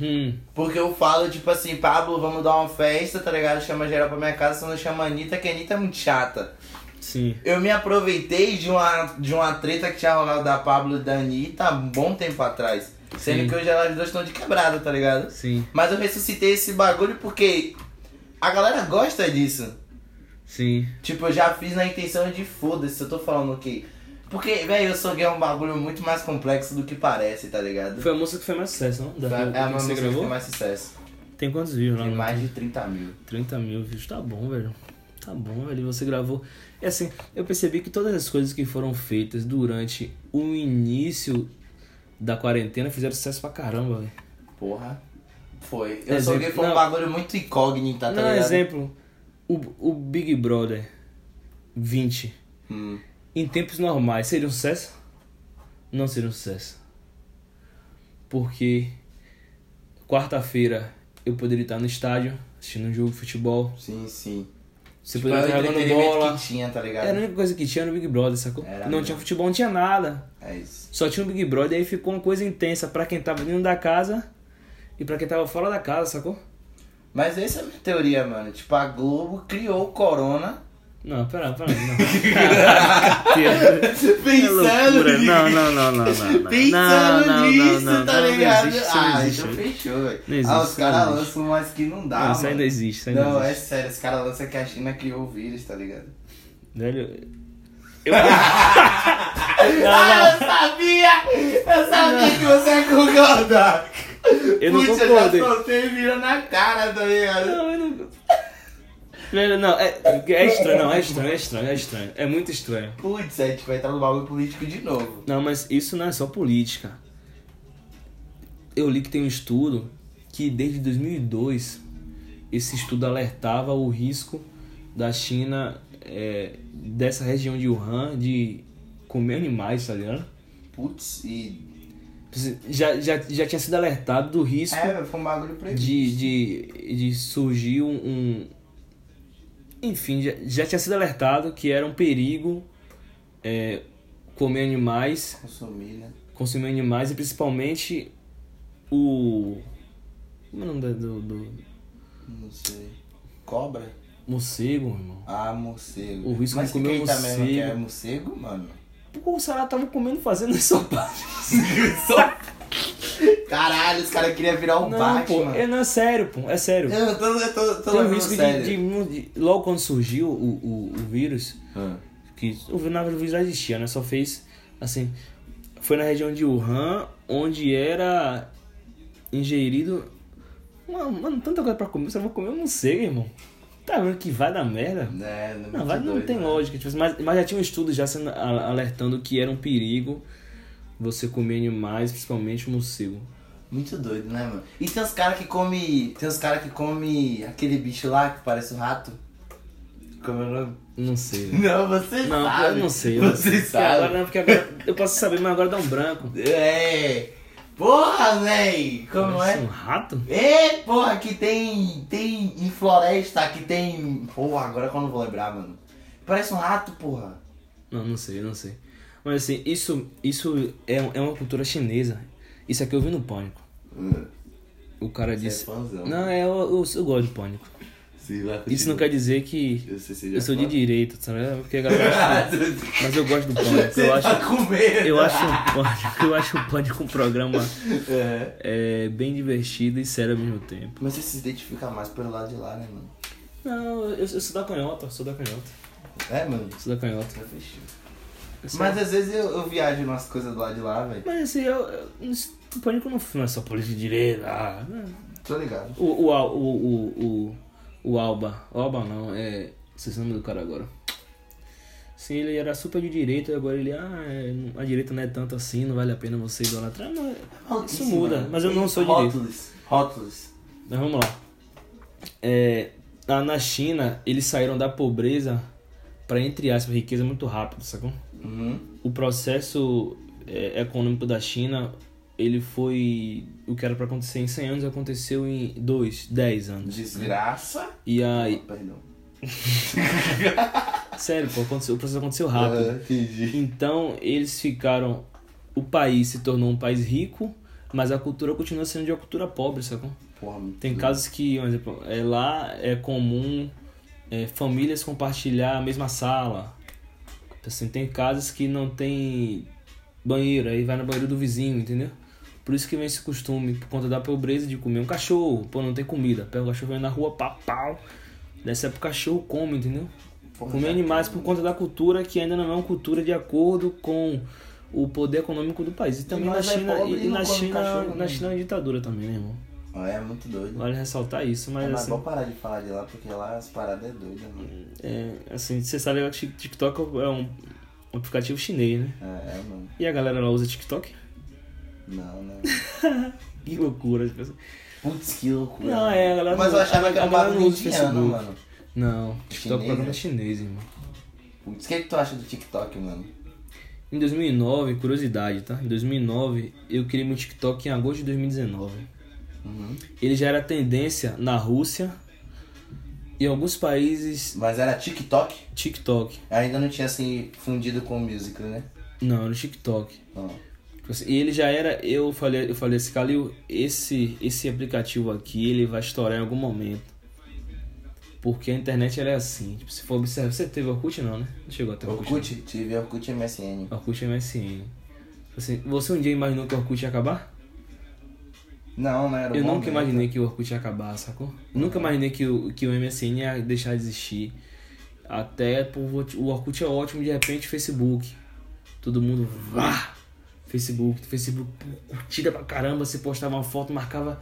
A: Hum,
B: Porque eu falo, tipo assim, Pablo, vamos dar uma festa, tá ligado? Chama geral pra minha casa, só não chama a Anitta, que a Anitta é muito chata.
A: sim.
B: Eu me aproveitei de uma, de uma treta que tinha rolado da Pablo e da Anitta há um bom tempo atrás. Sendo
A: Sim.
B: que hoje elas duas estão de quebrada, tá ligado?
A: Sim,
B: Mas eu ressuscitei esse bagulho porque a galera gosta disso.
A: sim.
B: Tipo, eu já fiz na intenção de foda-se, eu tô falando que. Porque, velho, eu sou gay é um bagulho muito mais complexo do que parece, tá ligado?
A: Foi a música que foi mais sucesso, não? Da,
B: Foi-
A: que
B: é a
A: você
B: música que
A: gravou?
B: tem mais sucesso.
A: Tem quantos views lá?
B: Tem mais de 30 mil.
A: 30 mil views, tá bom, velho. Tá bom, velho. Você gravou. É assim, eu percebi que todas as coisas que foram feitas durante o início da quarentena fizeram sucesso pra caramba, velho.
B: Porra. Foi. Eu
A: Exemplo,
B: sou gay foi um bagulho muito incógnito, tá
A: Não,
B: ligado?
A: exemplo, o, o Big Brother 20,
B: Hum.
A: em tempos normais, seria um sucesso? Não seria um sucesso. Porque quarta-feira eu poderia estar no estádio assistindo um jogo de futebol.
B: Sim, sim.
A: Você
B: Tipo,
A: poderia estar jogando bola.
B: que tinha, tá ligado?
A: Era a única coisa que tinha no Big Brother, sacou?
B: Era
A: não
B: mesmo.
A: tinha futebol, não tinha nada.
B: É isso.
A: Só tinha o Big Brother e aí ficou uma coisa intensa pra quem tava dentro da casa e pra quem tava fora da casa, sacou?
B: Mas essa é a minha teoria, mano. Tipo, a Globo criou o Corona.
A: Não, pera, pera, não. Caraca, que loucura. Não, não, não, não, não. não.
B: Pensando
A: não, não,
B: nisso,
A: não, não,
B: tá
A: não,
B: ligado?
A: Não existe,
B: ah,
A: existe.
B: então fechou, velho.
A: Não existe,
B: Ah, os caras lançam umas que não dá,
A: Não, isso ainda existe, isso ainda
B: Não, é
A: existe.
B: sério, os caras lançam que a China criou o vírus, tá ligado?
A: Velho, eu...
B: Ah, eu sabia! Eu sabia que você ia concordar!
A: Eu não
B: Putz,
A: concordei.
B: eu já soltei virou na cara, tá ligado?
A: Não, eu não... Velho, não, é, é estranho, não, é estranho, é estranho, é estranho. É muito estranho.
B: Putz, a gente vai entrar no bagulho político de novo.
A: Não, mas isso não é só política. Eu li que tem um estudo que desde 2002 esse estudo alertava o risco da China é, dessa região de Wuhan de comer animais, tá ligado?
B: Putz, e.
A: Já, já, já tinha sido alertado do risco
B: É, um
A: de, de, de surgir um, um- Enfim, já, já tinha sido alertado que era um perigo é, comer animais
B: Consumir, né?
A: consumir animais e principalmente o. Como é o nome do, do,
B: Não sei. Cobra?
A: morcego, irmão?
B: Ah, morcego.
A: O risco
B: Mas
A: de comer
B: é
A: morcego.
B: morcego, mano?
A: Pô, o Sará tava comendo fazendo ensopado.
B: Caralho, os caras queriam virar o
A: Não,
B: Batman.
A: pô, é, não, é sério, pô, é sério.
B: Eu tô, eu tô, tô
A: Tem um risco de, de, de- Logo quando surgiu o, o, o vírus,
B: Ah.
A: que o na verdade, o vírus já existia, né? Só fez assim. Foi na região de Wuhan, onde era ingerido. Mano, mano, tanta coisa pra comer, você vai comer um morcego, irmão. Tá vendo que vai dar merda?
B: É, não,
A: Não, vai, não
B: doido,
A: tem
B: né?
A: lógica. tipo assim, mas, mas já tinha um estudo já sendo alertando que era um perigo você comer animais, principalmente o morcego.
B: Muito doido, né, mano? E tem uns caras que come. Tem uns caras que come aquele bicho lá que parece um rato. Como é o nome?
A: Não sei.
B: Não, você
A: Não,
B: sabe.
A: eu não sei. eu não
B: Você
A: sei. Porque
B: sabe.
A: Agora não, porque agora eu posso saber, mas agora dá um branco.
B: É. Porra, véi. Como
A: Parece
B: é?
A: um rato?
B: É, porra, que tem. Tem em floresta, que tem. Porra, agora que eu não vou lembrar, mano. Parece um rato, porra.
A: Não, não sei, não sei. Mas assim, isso, isso é, é uma cultura chinesa. Isso aqui eu vi no Pânico. O cara
B: Você é
A: disse.
B: fãzão.
A: Não, é, eu, eu, eu gosto de Pânico.
B: Sim,
A: Isso não quer dizer que
B: Eu se
A: eu sou de direita, sabe? Porque a galera acha Mas eu gosto do Pânico. Eu acho,
B: tá medo.
A: eu acho o Pânico, eu acho o Pânico um programa
B: É.
A: é, bem divertido e sério ao mesmo tempo.
B: Mas você se identifica mais pelo lado de lá, né, mano?
A: Não, eu, eu sou da canhota, sou da canhota.
B: É, mano.
A: Sou da canhota. Sou-
B: Mas às vezes eu, eu viajo umas coisas do lado de lá, velho.
A: Mas assim, eu, eu, o Pânico não, não é só política de direita. Ah, não.
B: Tô ligado.
A: O, o, o, o, o, o Alba. O Alba não, é. Vocês o nome do cara agora. Sim, ele era super de direita, agora ele, ah, é, a direita não é tanto assim, não vale a pena você idolatrar. Não, é- isso muda, mas eu não sou de direita.
B: Rótulos.
A: Mas vamos lá. É, na, na China, eles saíram da pobreza para, entre aspas, riqueza muito rápido, sacou?
B: Uhum.
A: O processo é, econômico da China, ele foi. O que era para acontecer em 100 anos aconteceu em 2, 10 anos.
B: Desgraça.
A: E aí.
B: Ah, perdão.
A: Sério, pô, aconteceu, o processo aconteceu rápido.
B: Ah, entendi.
A: Então, eles ficaram. O país se tornou um país rico, mas a cultura continua sendo de uma cultura pobre, sacou?
B: Porra,
A: Tem casos que, por exemplo, é, lá é comum é, famílias compartilhar a mesma sala. Assim, tem casas que não tem banheiro, aí vai no banheiro do vizinho, entendeu? Por isso que vem esse costume, por conta da pobreza de comer um cachorro. Pô, não tem comida. Pega o cachorro vem na rua, pá, pau. Dessa época o cachorro come, entendeu?
B: Porra,
A: Comer
B: já
A: animais por conta da cultura que ainda não é uma cultura de acordo com o poder econômico do país. E também na
B: nós é
A: China,
B: pobre
A: e,
B: e
A: na China,
B: cachorro,
A: na
B: né?
A: China é uma ditadura também, né, irmão?
B: É muito doido.
A: Vale ressaltar isso, mas
B: é, mas
A: assim,
B: vamos parar de falar de lá, porque lá as paradas é doida, mano.
A: é, assim, você sabe que o TikTok é um um aplicativo chinês, né?
B: É, é, mano.
A: E a galera lá usa TikTok?
B: Não, né?
A: Que loucura. as pessoas-
B: Putz, que loucura.
A: Não, é, a galera
B: Mas
A: não-
B: eu achava que era um bagulho indiano, mano.
A: Não, TikTok é programa
B: né?
A: chinês, irmão.
B: Putz, o que, que tu acha do TikTok, mano?
A: Em 2009, curiosidade, tá? Em 2009, eu criei meu TikTok em agosto de 2019.
B: Uhum.
A: Ele já era tendência na Rússia e em alguns países
B: Mas era TikTok?
A: TikTok.
B: Ainda não tinha assim fundido com o music, né?
A: Não, no TikTok.
B: Ó.
A: E ele já era, eu falei, eu falei assim, Calil, esse esse aplicativo aqui, ele vai estourar em algum momento. Porque a internet ela é assim, tipo, se for observar, você teve Orkut não, né? Não chegou até Orkut.
B: Orkut? Tive Orkut MSN.
A: não. Orkut MSN. Assim, você um dia imaginou que o Orkut ia acabar?
B: Não, não era o
A: Eu nunca
B: momento.
A: imaginei que o Orkut ia acabar, sacou? Nunca imaginei que o, que o MSN ia deixar de existir. Até por, o Orkut é ótimo, de repente Facebook. Todo mundo. Vá! Facebook, Facebook, curtida pra caramba. Você postava uma foto, marcava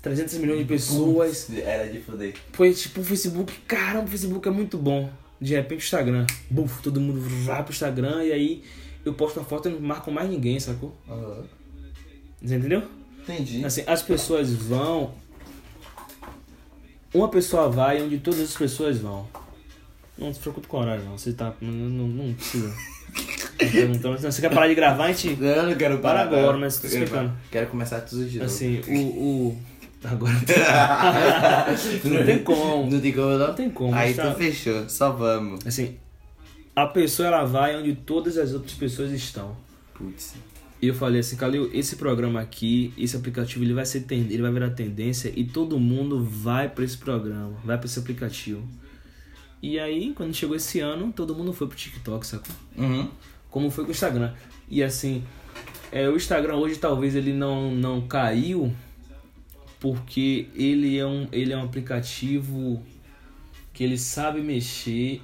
A: 300 milhões de pessoas.
B: Era de foder.
A: Foi tipo o Facebook, caramba, o Facebook é muito bom. De repente o Instagram, buf, todo mundo vai pro Instagram e aí eu posto uma foto e não marco mais ninguém, sacou?
B: Aham.
A: Você entendeu?
B: Entendi.
A: Assim, as pessoas vão. Uma pessoa vai onde todas as pessoas vão. Não se preocupe com o horário, não. Você tá. Não, não, não precisa. Perguntando. Não, Você quer parar de gravar, a gente.
B: Eu não quero
A: Para
B: parar
A: agora, mas tô explicando.
B: Quero começar tudo de novo.
A: Assim, o. o... Agora. não tem como.
B: Não tem como não?
A: Não tem como.
B: Aí
A: tá-
B: tu fechou, só vamos.
A: Assim, a pessoa ela vai onde todas as outras pessoas estão.
B: Putz.
A: E eu falei assim, Calil, esse programa aqui, esse aplicativo, ele vai ser ele vai virar tendência e todo mundo vai para esse programa, vai para esse aplicativo. E aí, quando chegou esse ano, todo mundo foi pro TikTok, sacou?
B: Uhum.
A: Como foi com o Instagram. E assim, é, o Instagram hoje talvez ele não, não caiu porque ele é, um, ele é um aplicativo que ele sabe mexer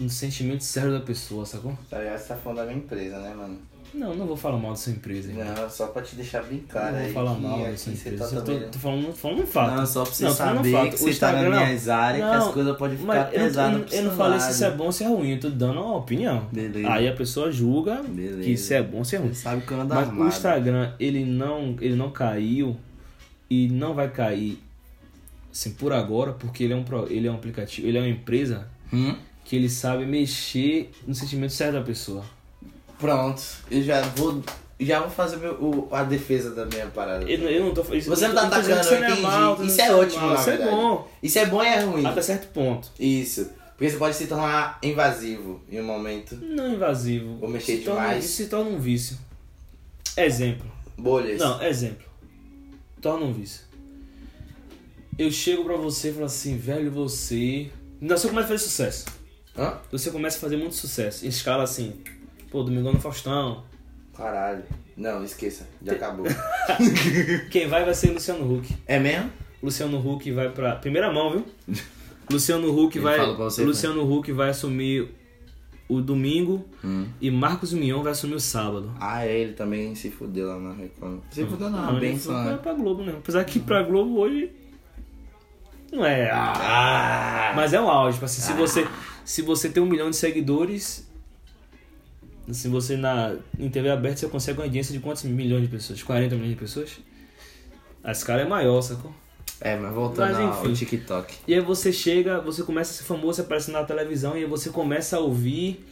A: no sentimento sério da pessoa, sacou?
B: Tá ligado? Você tá falando da minha empresa, né, mano?
A: Não, não vou falar mal da sua empresa. irmão.
B: Não, só pra te deixar claro
A: não vou falar
B: que
A: mal dessa
B: você
A: empresa.
B: tá
A: Eu tô, tô falando, falando um fato.
B: Não, só pra você
A: Não,
B: saber
A: fato.
B: que
A: O
B: você tá
A: Instagram-
B: nas minhas áreas, que
A: Não,
B: as coisas podem ficar
A: Mas eu, não-
B: pesadas
A: eu, eu não falei se isso é bom ou se é ruim, eu tô dando uma opinião.
B: Beleza.
A: Aí a pessoa julga
B: Beleza.
A: que se é bom ou se é ruim.
B: Você sabe que eu ando
A: Mas o
B: armado.
A: Instagram, ele não, ele não caiu e não vai cair assim, por agora, porque ele é um, ele é um aplicativo, ele é uma empresa
B: Hum?
A: Que ele sabe mexer no sentimento sério da pessoa.
B: Pronto, eu já vou. Já vou fazer meu, o- a defesa da minha parada.
A: Eu, eu não tô isso-
B: Você não tá atacando,
A: que
B: eu
A: é
B: entendi.
A: mal,
B: Isso
A: dizendo
B: é
A: que não
B: ótimo,
A: mal.
B: na
A: Isso é bom.
B: Isso é bom e é ruim.
A: Até certo ponto.
B: Isso. Porque você pode se tornar invasivo em um momento.
A: Não invasivo.
B: Ou mexer
A: se torna,
B: demais.
A: Isso se torna um vício. Exemplo.
B: Bolhas.
A: Não, exemplo. Torna um vício. Eu chego pra você e falo assim, velho, você. Não, você começa a fazer sucesso.
B: Hã?
A: Você começa a fazer muito sucesso. Em escala assim, pô, Domingão no Faustão.
B: Caralho. Não, esqueça. Já acabou.
A: Quem vai vai ser Luciano Huck.
B: é mesmo?
A: Luciano Huck vai pra. Primeira mão, viu? Luciano Huck vai.
B: fala pra você,
A: Luciano Huck vai assumir o domingo
B: Hum.
A: e Marcos Mion vai assumir o sábado.
B: Ah, é, ele também se fudeu lá na Record. Se fudeu não,
A: Não,
B: bem
A: ele
B: só.
A: foi
B: né?
A: pra, pra Globo, né? Apesar que pra Globo hoje. Não é. Ah, mas é um auge. Assim, se, você, se você tem um milhão de seguidores. Se você na, em TV aberta você consegue uma audiência de quantos milhões de pessoas? 40 milhões de pessoas? A escala é maior, sacou?
B: É, mas voltando
A: Mas,
B: ao. TikTok.
A: E aí você chega, você começa a ser famoso, você aparece na televisão e aí você começa a ouvir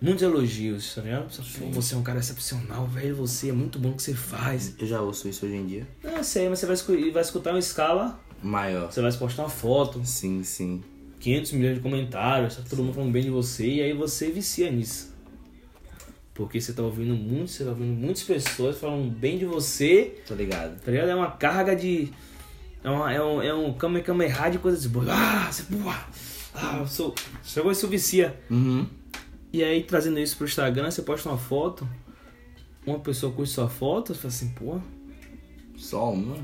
A: muitos elogios, tá ligado? Você, é um cara excepcional, velho, você é muito bom o que você faz.
B: Eu já ouço isso hoje em dia.
A: Não, sei, mas você vai, vai escutar uma escala,
B: Maior.
A: você vai postar uma foto,
B: Sim, sim.
A: 500 milhões de comentários, tá todo mundo falando bem de você, e aí você vicia nisso. Porque você tá ouvindo muito, você tá ouvindo muitas pessoas falando bem de você,
B: Tô ligado.
A: tá ligado? É uma carga de. É, uma, é um, é um kame kame de coisas boas. Ah, você boa! Ah, eu sou. Chegou isso vicia.
B: Uhum.
A: E aí, trazendo isso pro Instagram, você posta uma foto. uma pessoa curte sua foto, você fala assim, pô.
B: Só uma?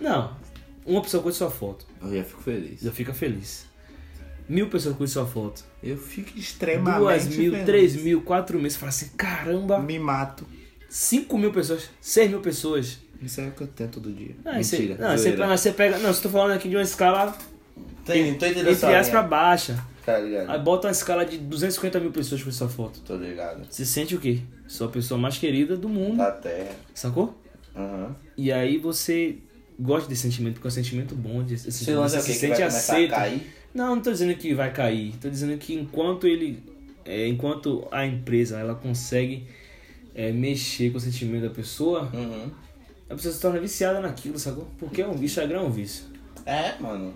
A: Não, uma pessoa curte sua foto,
B: Eu já fico feliz.
A: já fica feliz. Mil pessoas curtem sua foto.
B: Eu fico extremamente
A: Duas mil,
B: feliz.
A: três mil, quatro mil. Você fala assim, caramba,
B: Me mato.
A: cinco mil pessoas, seis mil pessoas.
B: Isso é o que eu tenho todo dia.
A: Ah, você,
B: Mentira.
A: não, você,
B: zoeira.
A: não, você pega. Não, você tô falando aqui de uma escala
B: Tem, tô entendendo
A: entre aspas pra baixa.
B: Tá ligado?
A: Aí bota uma escala de 250 mil pessoas com sua foto.
B: Tô ligado.
A: Você sente o quê? Sou a pessoa mais querida do mundo,
B: Da terra.
A: sacou?
B: Aham.
A: E aí você gosta desse sentimento, porque é um sentimento bom. De, esse
B: é o
A: você
B: quê?
A: se sente aceito. Não, não tô dizendo que vai cair. Tô dizendo que enquanto ele. é, enquanto a empresa ela consegue é, mexer com o sentimento da pessoa,
B: Uhum.
A: a pessoa se torna viciada naquilo, sacou? Porque é um Instagram é um vício.
B: É, mano.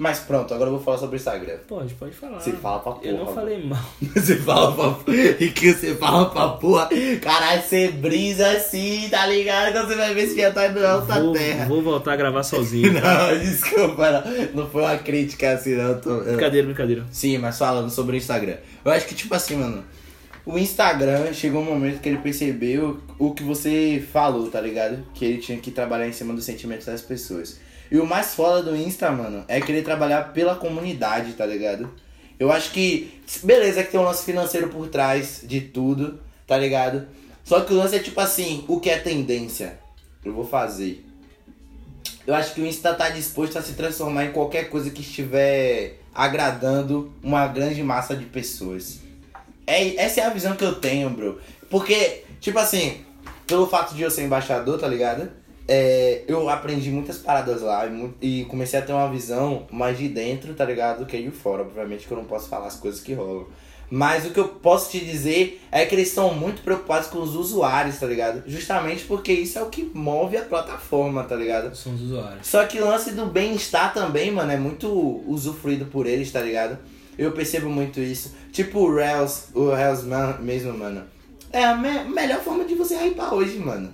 B: Mas pronto, agora eu vou falar sobre o Instagram.
A: Pode, pode falar.
B: Você fala pra porra.
A: Eu não falei mal.
B: Você fala pra E que você fala pra porra. Caralho, você brisa assim, tá ligado? Quando você vai ver se já tá indo na outra
A: Vou,
B: terra.
A: vou voltar a gravar sozinho.
B: Não, desculpa, não. Não foi uma crítica assim, não. eu Tô, eu-
A: Brincadeira, brincadeira.
B: Sim, mas falando sobre o Instagram. Eu acho que, tipo assim, mano. O Instagram chegou um momento que ele percebeu o que você falou, tá ligado? Que ele tinha que trabalhar em cima dos sentimentos das pessoas. E o mais foda do Insta, mano, é querer trabalhar pela comunidade, tá ligado? Eu acho que. Beleza que tem um lance financeiro por trás de tudo, tá ligado? Só que o lance é tipo assim, o que é tendência? Eu vou fazer. Eu acho que o Insta tá disposto a se transformar em qualquer coisa que estiver agradando uma grande massa de pessoas. É, essa é a visão que eu tenho, bro. Porque, tipo assim, pelo fato de eu ser embaixador, tá ligado? É, eu aprendi muitas paradas lá e, e comecei a ter uma visão mais de dentro, tá ligado? Do que de fora. Obviamente que eu não posso falar as coisas que rolam. Mas o que eu posso te dizer é que eles estão muito preocupados com os usuários, tá ligado? Justamente porque isso é o que move a plataforma, tá ligado?
A: São os usuários.
B: Só que o lance do bem-estar também, mano, é muito usufruído por eles, tá ligado? Eu percebo muito isso. Tipo o Rails, o Rails mesmo, mano. É a me- melhor forma de você hypar hoje, mano.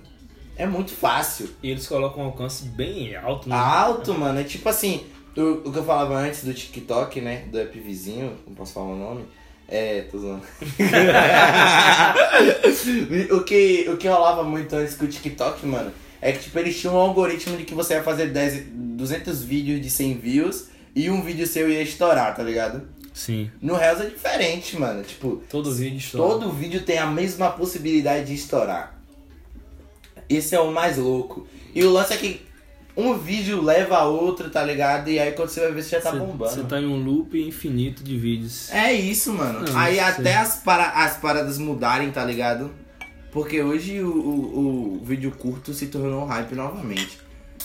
B: É muito fácil.
A: E eles colocam um alcance bem alto. né?
B: Alto, mano. É tipo assim, o, o que eu falava antes do TikTok, né? Do app vizinho, não posso falar o nome. É, tô zoando. o, que, o que rolava muito antes com o TikTok, mano, é que tipo, eles tinham um algoritmo de que você ia fazer 10, 200 vídeos de 100 views e um vídeo seu ia estourar, tá ligado?
A: Sim.
B: No Reels é diferente, mano. Tipo,
A: Todo vídeo estoura.
B: todo vídeo tem a mesma possibilidade de estourar. Esse é o mais louco. E o lance é que um vídeo leva a outro, tá ligado? E aí quando você vai ver, você já tá
A: Você-
B: bombando.
A: Você tá em um loop infinito de vídeos.
B: É isso, mano.
A: Não,
B: aí até as, para, as paradas mudarem, tá ligado? Porque hoje o, o, o vídeo curto se tornou um hype novamente.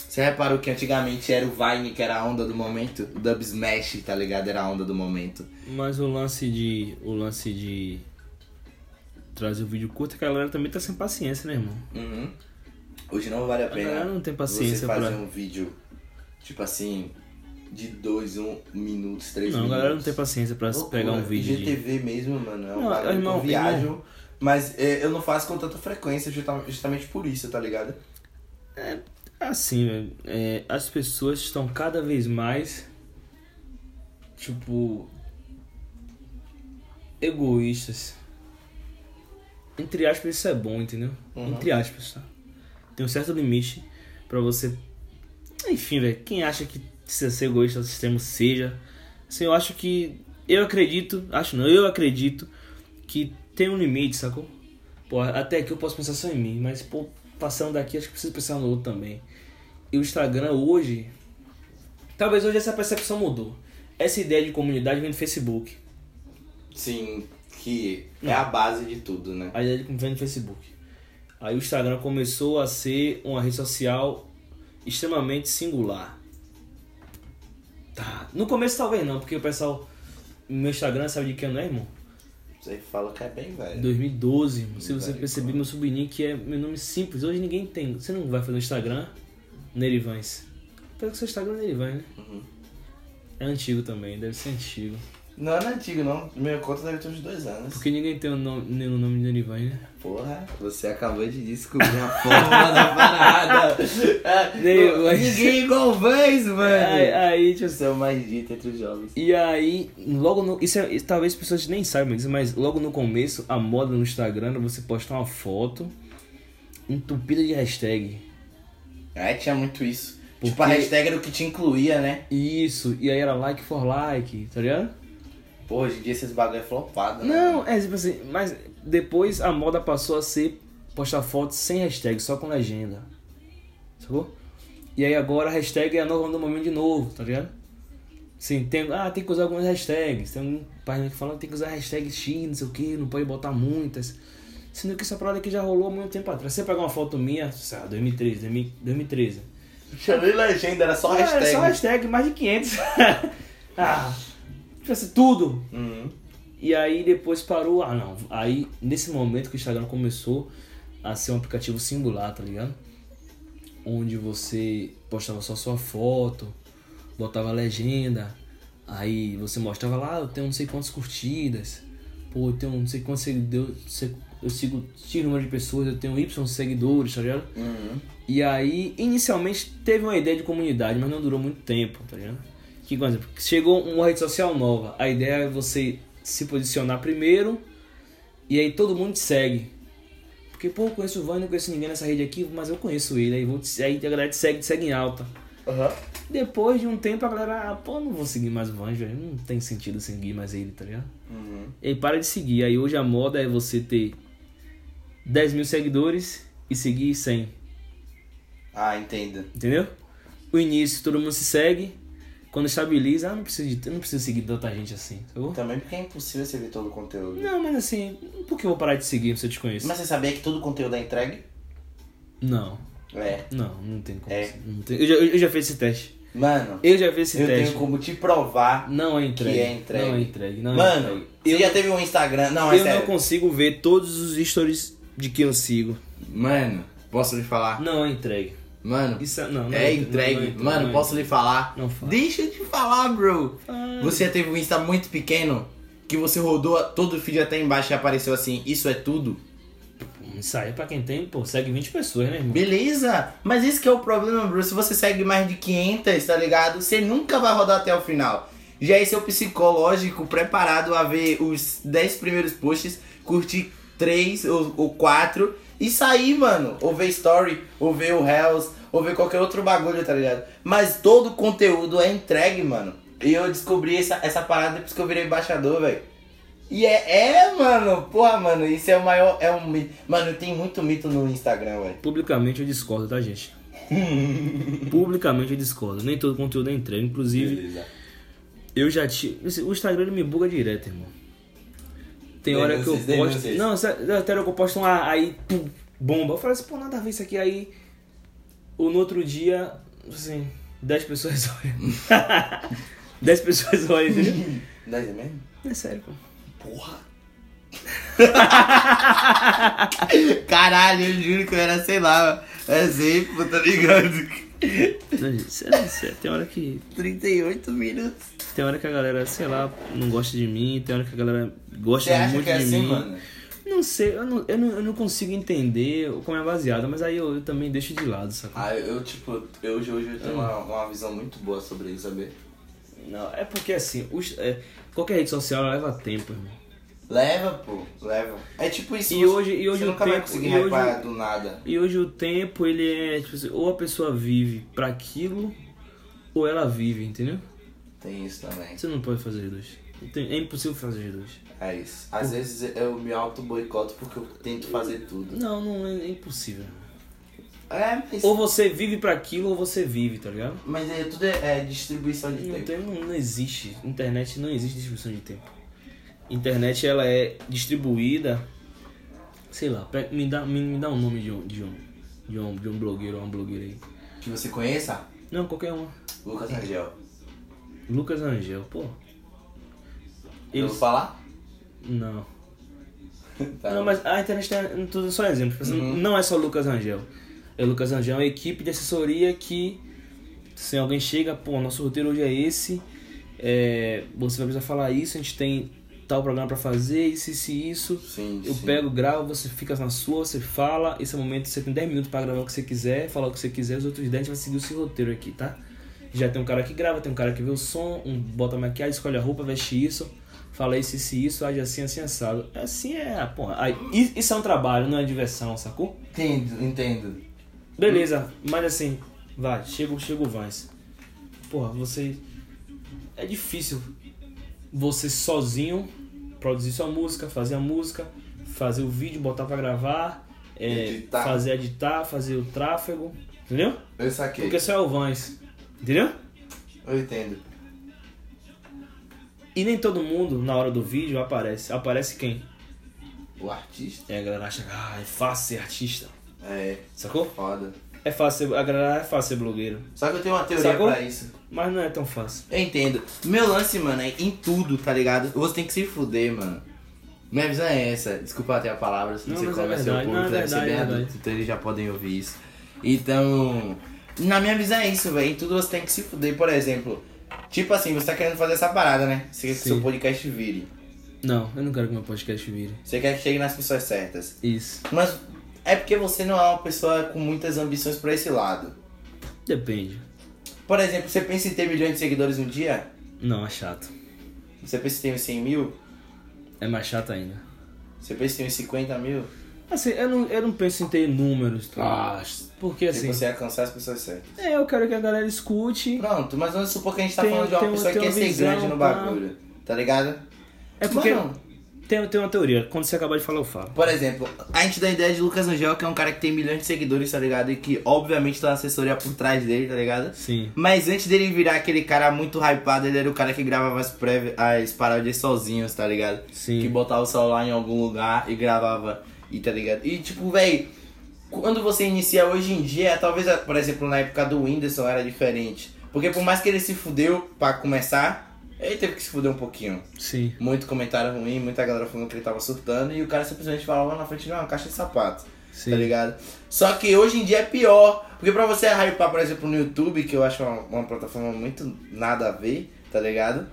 B: Você reparou que antigamente era o Vine que era a onda do momento? O Dub Smash, tá ligado? Era a onda do momento.
A: Mas o lance de. O lance de. Trazer o vídeo curto é que a galera também tá sem paciência, né, irmão?
B: Uhum. Hoje não vale a pena.
A: galera não tem paciência
B: você
A: pra.
B: fazer um vídeo, tipo assim, de dois, um minutos, três
A: Não, a
B: minutos.
A: galera não tem paciência pra
B: Loucura.
A: pegar um vídeo de.
B: IGTV mesmo, mano. É um
A: Não, irmão,
B: eu viajo. Mas é, eu não faço com tanta frequência justa- justamente por isso, tá ligado?
A: Assim, velho, é, as pessoas estão cada vez mais. Tipo. egoístas. Entre aspas, isso é bom, entendeu?
B: Uhum.
A: Entre aspas, tá? Tem um certo limite pra você. Enfim, velho, quem acha que precisa ser egoísta ao sistema seja. Assim, eu acho que. Eu acredito, acho não, eu acredito que tem um limite, sacou? Pô, até aqui eu posso pensar só em mim, mas, pô, passando daqui, acho que preciso pensar no outro também. E o Instagram hoje. Talvez hoje essa percepção mudou. Essa ideia de comunidade vem do Facebook.
B: Sim, que é a base de tudo, né?
A: A ideia de vem do Facebook. Aí o Instagram começou a ser uma rede social extremamente singular. Tá. No começo talvez não, porque o pessoal. Meu Instagram sabe de que ano é, irmão?
B: Você fala que é bem velho.
A: 2012, irmão. Se você
B: Velho,
A: perceber,
B: claro.
A: meu sobrinho que é meu nome simples. Hoje ninguém tem. Você não vai fazer um Instagram Nerivans. Pega que seu Instagram é Nerivans, né?
B: Uhum.
A: É antigo também, deve ser antigo.
B: Não, não é antigo, não. Minha conta deve ter uns dois anos.
A: Porque ninguém tem o nome, nem o nome de Nerivans, né?
B: Porra, você acabou de descobrir a forma da parada. É, Ninguém igual vez, mano.
A: Aí, aí, tipo,
B: Você é o mais dito entre os jovens.
A: E aí, logo no. Isso, é, talvez as pessoas nem saibam disso, mas logo no começo, a moda no Instagram era você postar uma foto entupida de hashtag.
B: É, tinha muito isso.
A: Porque-
B: Tipo, a hashtag era o que te incluía, né?
A: Isso, e aí era like for like, tá ligado?
B: Pô, hoje em dia esses bagulho é flopado, né?
A: Não, é tipo assim, mas depois a moda passou a ser postar fotos sem hashtag, só com legenda. Sacou? E aí agora a hashtag é a nova do momento de novo, tá ligado? Sim, tem, ah, tem que usar algumas hashtags. Tem um página que fala que tem que usar hashtag X, não sei o que, não pode botar muitas. Sendo que essa parada aqui já rolou há muito tempo atrás. Você pegar uma foto minha, sei lá, 2013, 2000 2013.
B: Tinha nem legenda, era só hashtag.
A: É só hashtag, mais de 500. ah, assim, tudo.
B: Uhum.
A: E aí depois parou, ah não. Aí nesse momento que o Instagram começou a ser um aplicativo singular, tá ligado? Onde você postava só sua foto, botava legenda, aí você mostrava lá, "Ah, eu tenho não sei quantas curtidas, pô, eu tenho não sei quantos seguidores, se- eu sigo X número de pessoas, eu tenho Y seguidores, tá ligado?
B: Uhum.
A: E aí, inicialmente teve uma ideia de comunidade, mas não durou muito tempo, tá ligado? Que, por exemplo, chegou uma rede social nova. A ideia é você se posicionar primeiro e aí todo mundo te segue. Porque, pô, eu conheço o Van, não conheço ninguém nessa rede aqui, mas eu conheço ele. Aí, vou te, aí a galera te segue, te segue em alta.
B: Uhum.
A: Depois de um tempo a galera, ah, pô, não vou seguir mais o Van, velho. Não tem sentido seguir mais ele, tá ligado?
B: Uhum.
A: E aí para de seguir. Aí hoje a moda é você ter 10 mil seguidores e seguir 100.
B: Ah, entendo.
A: Entendeu? O início, todo mundo se segue. Quando estabiliza, ah, não preciso, de, eu não preciso seguir tanta gente assim. Sacou?
B: Também porque é impossível você ver todo o conteúdo.
A: Não, mas assim, por que eu vou parar de seguir se eu te conheço?
B: Mas você sabia que todo o conteúdo é entregue?
A: Não,
B: É.
A: não, não tem como.
B: É.
A: Não tem- eu, já, eu já fiz esse teste.
B: Mano,
A: Eu já fiz esse
B: eu
A: teste.
B: tenho como te provar.
A: Não é entregue.
B: Que é entregue.
A: Não é entregue. Não é
B: Mano,
A: entregue.
B: você
A: Eu,
B: já teve um Instagram? Não, é
A: eu
B: sério.
A: não consigo ver todos os stories de quem eu sigo.
B: Mano, posso lhe falar?
A: Não é entregue.
B: Mano,
A: Isso é, não, não
B: é
A: não,
B: entregue.
A: não é
B: Mano,
A: não é
B: posso lhe falar?
A: Não fala.
B: Deixa eu te falar, bro. Você teve um Insta muito pequeno que você rodou todo o feed até embaixo e apareceu assim, isso é tudo?
A: Isso aí é pra quem tem, pô, segue 20 pessoas, né, irmão?
B: Beleza, mas esse que é o problema, bro. Se você segue mais de 500, tá ligado? Você nunca vai rodar até o final. Já é seu psicológico preparado a ver os 10 primeiros posts, curtir 3 ou, ou 4 e sair, mano. Ou ver story, ou ver o Hells, ou ver qualquer outro bagulho, tá ligado? Mas todo o conteúdo é entregue, mano. E eu descobri essa, essa parada depois que eu virei embaixador, velho. E é, é, mano, porra, mano, isso é o maior. É um mito. Mano, tem muito mito no Instagram, velho.
A: Publicamente eu discordo, tá, gente? Publicamente eu discordo. Nem todo conteúdo é entregue. Inclusive, eu já tive. O Instagram ele me buga direto, irmão. Tem hora que eu posto. Não, tem hora que eu posto um ah, aí, pum, bomba. Eu falo assim, pô, nada a ver isso aqui. Aí, ou no outro dia, assim, 10 pessoas olham. 10 pessoas olham, entendeu?
B: 10 é mesmo?
A: É sério, pô.
B: Porra. Caralho, eu juro que eu era, sei lá, exemplo, tá ligado?
A: Sério, sério. Tem hora que.
B: 38 minutos.
A: Tem hora que a galera, sei lá, não gosta de mim, tem hora que a galera gosta
B: Você acha
A: muito
B: que é
A: de
B: assim,
A: mim.
B: mano?
A: Não sei, eu não, eu, não, eu não consigo entender como é baseado, mas aí eu, eu também deixo de lado, sacou?
B: Ah, eu, tipo, eu, hoje, hoje eu tenho uma, uma visão muito boa sobre isso, sabe?
A: Não, é porque assim, os- é, qualquer rede social leva tempo, irmão.
B: Leva, pô, leva. É tipo isso.
A: E
B: você-
A: hoje- e hoje o
B: nunca vai
A: tempo-
B: conseguir
A: e hoje-
B: do nada.
A: E hoje o tempo, ele é, tipo assim, ou a pessoa vive pra aquilo, ou ela vive, entendeu?
B: Tem isso também.
A: Você não pode fazer os dois. É impossível fazer os dois.
B: É isso. Às vezes eu me auto-boicoto porque eu tento fazer tudo.
A: Não, não é, é impossível.
B: É, mas.
A: Ou você vive pra aquilo, ou você vive, tá ligado?
B: Mas é, tudo é, é distribuição de
A: Não,
B: tempo.
A: tem, não, não existe. Internet não existe distribuição de tempo. Internet ela é distribuída. Sei lá, me dá, me, me dá um nome de um, de um, de um, de um blogueiro ou uma blogueira aí.
B: Que você conheça?
A: Não, qualquer uma.
B: Lucas Angel.
A: Lucas Angel, pô.
B: Eu vou falar?
A: não.
B: Tá.
A: Não, mas a internet tem tudo só exemplo. Tipo assim,
B: Uhum.
A: Não é só Lucas Angel. É Lucas Angel, é uma equipe de assessoria que se alguém chega, pô, nosso roteiro hoje é esse, é, você vai precisar falar isso, a gente tem tal programa pra fazer, isso, isso e isso.
B: Sim,
A: Eu
B: sim.
A: pego, gravo, você fica na sua, você fala, esse é o momento, você tem 10 minutos pra gravar o que você quiser, falar o que você quiser, os outros 10 a gente vai seguir o seu roteiro aqui, tá? Já tem um cara que grava, tem um cara que vê o som, um bota a maquiagem, escolhe a roupa, veste isso, fala isso, isso e isso, age assim, assim, assado. Assim é, porra. Aí, isso é um trabalho, não é diversão, sacou?
B: Entendo, entendo.
A: Beleza, mas assim, vai, chega, chega o Vance. Porra, você. É difícil você sozinho produzir sua música, fazer a música, fazer o vídeo, botar pra gravar, é,
B: Editar.
A: fazer editar, fazer o tráfego, entendeu?
B: Eu saquei.
A: Porque só é o Vance, entendeu?
B: Eu entendo.
A: E nem todo mundo, na hora do vídeo, aparece. Aparece quem?
B: O artista?
A: É, a galera acha que ah, é fácil ser artista.
B: É,
A: Sacou?
B: foda.
A: É fácil ser, a galera é fácil ser blogueiro.
B: Só que eu tenho uma teoria
A: Sacou?
B: pra isso.
A: Mas não é tão fácil.
B: Eu entendo. Meu lance, mano, é em tudo, tá ligado? Você tem que se fuder, mano. Minha visão é essa. Desculpa até a palavra, se
A: Não,
B: você
A: mas é
B: conversa o público,
A: não, é
B: deve ser bem
A: é
B: adulto,
A: verdade.
B: então eles já podem ouvir isso. Então, na minha visão é isso, velho. Em tudo você tem que se fuder, por exemplo. Tipo assim, você tá querendo fazer essa parada, né? Você quer que
A: Sim.
B: seu podcast vire.
A: Não, eu não quero que meu podcast vire.
B: Você quer que chegue nas pessoas certas.
A: Isso.
B: Mas é porque você não é uma pessoa com muitas ambições pra esse lado.
A: Depende.
B: Por exemplo, você pensa em ter milhões de seguidores um dia?
A: Não, é chato.
B: Você pensa em ter uns 100 mil?
A: É mais chato ainda.
B: Você pensa em ter uns 50 mil?
A: Assim, eu não, eu não penso em ter números. tá? Porque
B: Se
A: assim.
B: você alcançar as pessoas certas.
A: É, eu quero que a galera escute.
B: Pronto, mas vamos supor que a gente tá
A: Tem-
B: falando de uma
A: tem
B: pessoa que
A: tem
B: quer
A: uma
B: ser grande no
A: pá.
B: bagulho. Tá ligado?
A: É porque
B: Mano,
A: tem, tem uma teoria. Quando você acabar de falar, eu falo.
B: por exemplo, a gente dá a ideia de Lucas Angel, que é um cara que tem milhões de seguidores, tá ligado? E que obviamente tem uma assessoria por trás dele, tá ligado?
A: Sim.
B: Mas antes dele virar aquele cara muito hypado, ele era o cara que gravava as, prévi- as paródias sozinhos, tá ligado?
A: Sim.
B: Que botava o celular em algum lugar e gravava, e tá ligado? E tipo, véi, quando você inicia hoje em dia, talvez, por exemplo, na época do Whindersson era diferente. Porque por mais que ele se fudeu pra começar, ele teve que se fuder um pouquinho.
A: Sim.
B: Muito comentário ruim, muita galera falando que ele tava surtando, e o cara simplesmente falava na frente de uma caixa de sapato.
A: Sim.
B: Tá ligado? Só que hoje em dia é pior. Porque pra você hypar, por exemplo, no YouTube, que eu acho uma, uma plataforma muito nada a ver, tá ligado?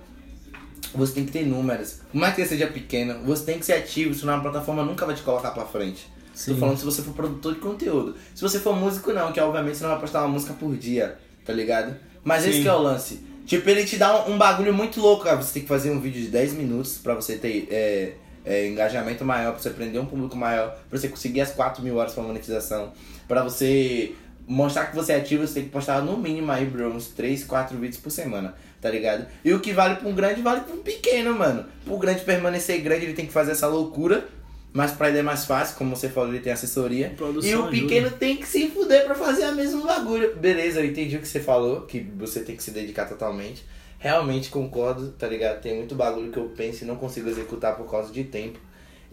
B: Você tem que ter números. Por mais que seja pequeno, você tem que ser ativo, senão a plataforma nunca vai te colocar pra frente.
A: Sim.
B: Tô falando se você for produtor de conteúdo. Se você for músico, não, que obviamente você não vai postar uma música por dia, tá ligado? Mas esse
A: Sim.
B: que é o lance. Tipo, ele te dá um, um bagulho muito louco, cara. Você tem que fazer um vídeo de 10 minutos pra você ter é, é, engajamento maior, pra você prender um público maior, pra você conseguir as 4 mil horas pra monetização, pra você mostrar que você é ativo, você tem que postar no mínimo aí, bro, uns 3, 4 vídeos por semana, tá ligado? E o que vale pra um grande, vale pra um pequeno, mano. Pro grande permanecer grande, ele tem que fazer essa loucura. Mas pra ele é mais fácil, como você falou, ele tem assessoria.
A: Produção
B: e o
A: ajuda.
B: pequeno tem que se fuder pra fazer a mesma bagulho. Beleza, eu entendi o que você falou, que você tem que se dedicar totalmente. Realmente concordo, tá ligado? Tem muito bagulho que eu penso e não consigo executar por causa de tempo.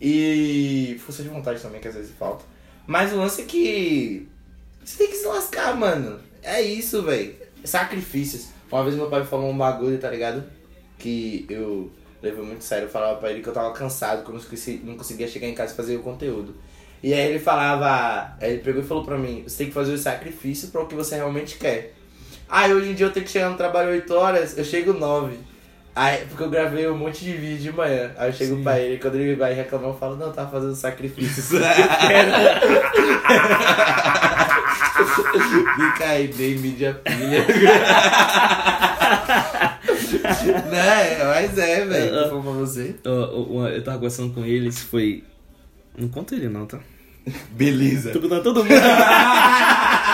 B: E força de vontade também, que às vezes falta. Mas o lance é que. Você tem que se lascar, mano. É isso, velho. Sacrifícios. Uma vez meu pai falou um bagulho, tá ligado? Que eu levei muito sério. Eu falava pra ele que eu tava cansado, que eu não consegui- não conseguia chegar em casa e fazer o conteúdo. E aí ele falava. Aí ele pegou e falou pra mim: você tem que fazer o sacrifício pra o que você realmente quer. Aí hoje em dia eu tenho que chegar no trabalho 8 horas, eu chego 9. Aí, porque eu gravei um monte de vídeo de manhã. Aí eu chego
A: Sim.
B: pra ele, quando ele vai reclamar, eu falo, não, tá fazendo sacrifícios. Fica aí, dei mídia pilha. né? Mas é, velho. Falando pra você.
A: Eu, eu, eu tava conversando com ele, isso foi. Não conta ele não, tá?
B: Beleza.
A: Tô contando todo mundo.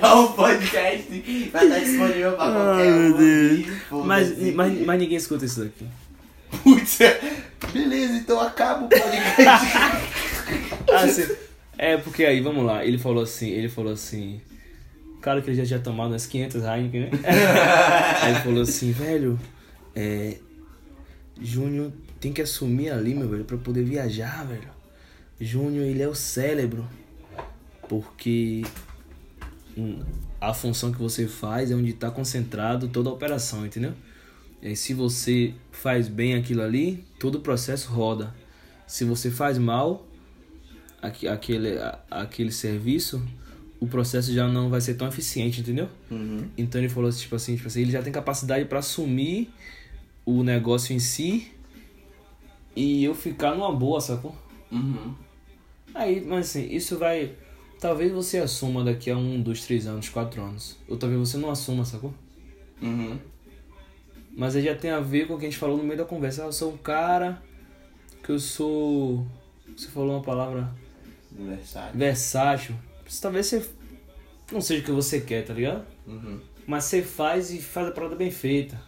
B: É um podcast vai estar disponível pra qualquer
A: Ai, meu
B: um.
A: Deus.
B: Foda-se.
A: Mas, mas, mas ninguém escuta isso daqui.
B: Putz, beleza, então acaba o podcast.
A: Assim, é porque aí, vamos lá, ele falou assim, ele falou assim. Claro que ele já tinha tomado umas 500 Heineken, né? aí ele falou assim, velho, é. Júnior tem que assumir ali, meu velho, pra poder viajar, velho. Júnior, ele é o cérebro. Porque hum, a função que você faz é onde tá concentrado toda a operação, entendeu? E se você faz bem aquilo ali, todo o processo roda. Se você faz mal aque- aquele, aquele serviço, o processo já não vai ser tão eficiente, entendeu?
B: Uhum.
A: Então ele falou assim, tipo assim, tipo assim, ele já tem capacidade para assumir o negócio em si e eu ficar numa boa, sacou?
B: Uhum.
A: Aí, mas assim, isso vai. Talvez você assuma daqui a um, dois, três anos, quatro anos. Ou talvez você não assuma, sacou?
B: Uhum.
A: Mas aí já tem a ver com o que a gente falou no meio da conversa. Ah, eu sou um cara que eu sou. Você falou uma palavra
B: Versátil.
A: versátil. Talvez você não seja o que você quer, tá ligado?
B: Uhum.
A: Mas você faz e faz a parada bem feita.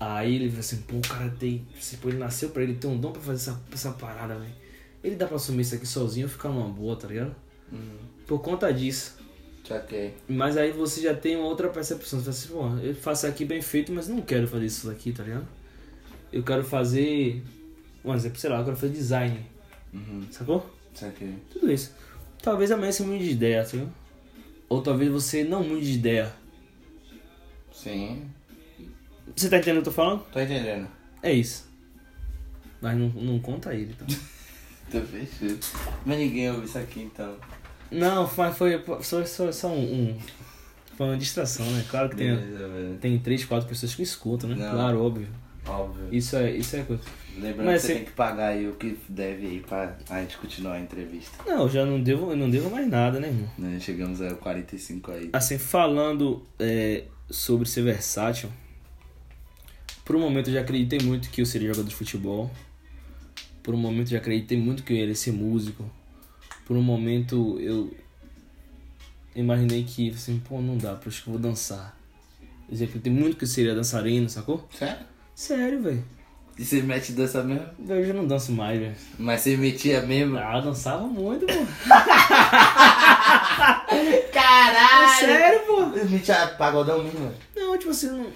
A: Aí ele vê assim, pô, o cara tem. Tipo, ele nasceu pra ele ter um dom pra fazer essa, essa parada, velho. Ele dá pra assumir isso aqui sozinho e ficar numa boa, tá ligado?
B: Uhum.
A: Por conta disso.
B: Saquei.
A: Mas aí você já tem uma outra percepção. Você fala assim, pô, eu faço aqui bem feito, mas não quero fazer isso daqui, tá ligado? Eu quero fazer. Um exemplo, sei lá, eu quero fazer design.
B: Uhum.
A: Sacou?
B: Saquei.
A: Tudo isso. Talvez amanhã você mude de ideia, tá ligado? Ou talvez você não mude de ideia.
B: Sim.
A: Você tá entendendo o que eu tô falando?
B: Tô entendendo.
A: É isso. Mas não, não conta ele, tá?
B: Tô fechado. Mas ninguém ouve isso aqui então.
A: Não, mas foi só, só, só um, um- Foi uma distração, né? Claro que tem,
B: velho.
A: tem três, quatro pessoas que escutam, né?
B: Não.
A: Claro, óbvio.
B: Óbvio.
A: Isso é, isso é coisa.
B: Lembrando
A: Mas
B: que você tem que pagar aí o que deve aí pra a gente continuar a entrevista.
A: Não, eu já não devo, não devo mais nada, né, irmão?
B: Né? Chegamos a 45 aí.
A: Assim, falando é, sobre ser versátil, por um momento eu já acreditei muito que eu seria jogador de futebol. Por um momento eu já acreditei muito que eu ia ser músico. Por um momento eu imaginei que, assim, pô, não dá, acho que eu vou dançar. Eu já acreditei muito que eu seria dançarino, sacou?
B: Sério?
A: Sério, velho.
B: E você mete dança mesmo?
A: Eu já não danço mais, velho.
B: Mas você metia mesmo?
A: Ah, eu dançava muito, pô.
B: Caralho!
A: Sério, pô.
B: Metia pagodão mesmo?
A: Não, tipo assim, não,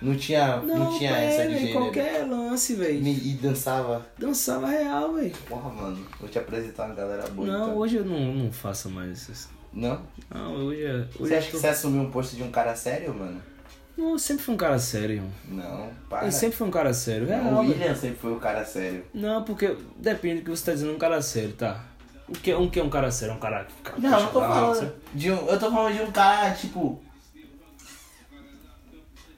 B: Não tinha, não,
A: não,
B: tinha
A: é,
B: essa de gênero.
A: qualquer lance, velho.
B: E dançava.
A: Dançava real, velho.
B: Porra, mano. Vou te apresentar uma galera boa.
A: Não,
B: então.
A: hoje eu não, não faço mais isso.
B: Não?
A: Não, hoje é. Hoje
B: Você acha que
A: tô-
B: você assumiu um posto de um cara sério, mano?
A: Não, eu sempre fui um cara sério.
B: Não, para.
A: Eu sempre fui um cara sério, real.
B: o. William sempre foi o cara sério.
A: Não, porque depende do que você tá dizendo um cara sério, tá? O que, um que é um cara sério? É um cara que fica.
B: Não, eu tô falando de um, eu tô falando de um cara, tipo...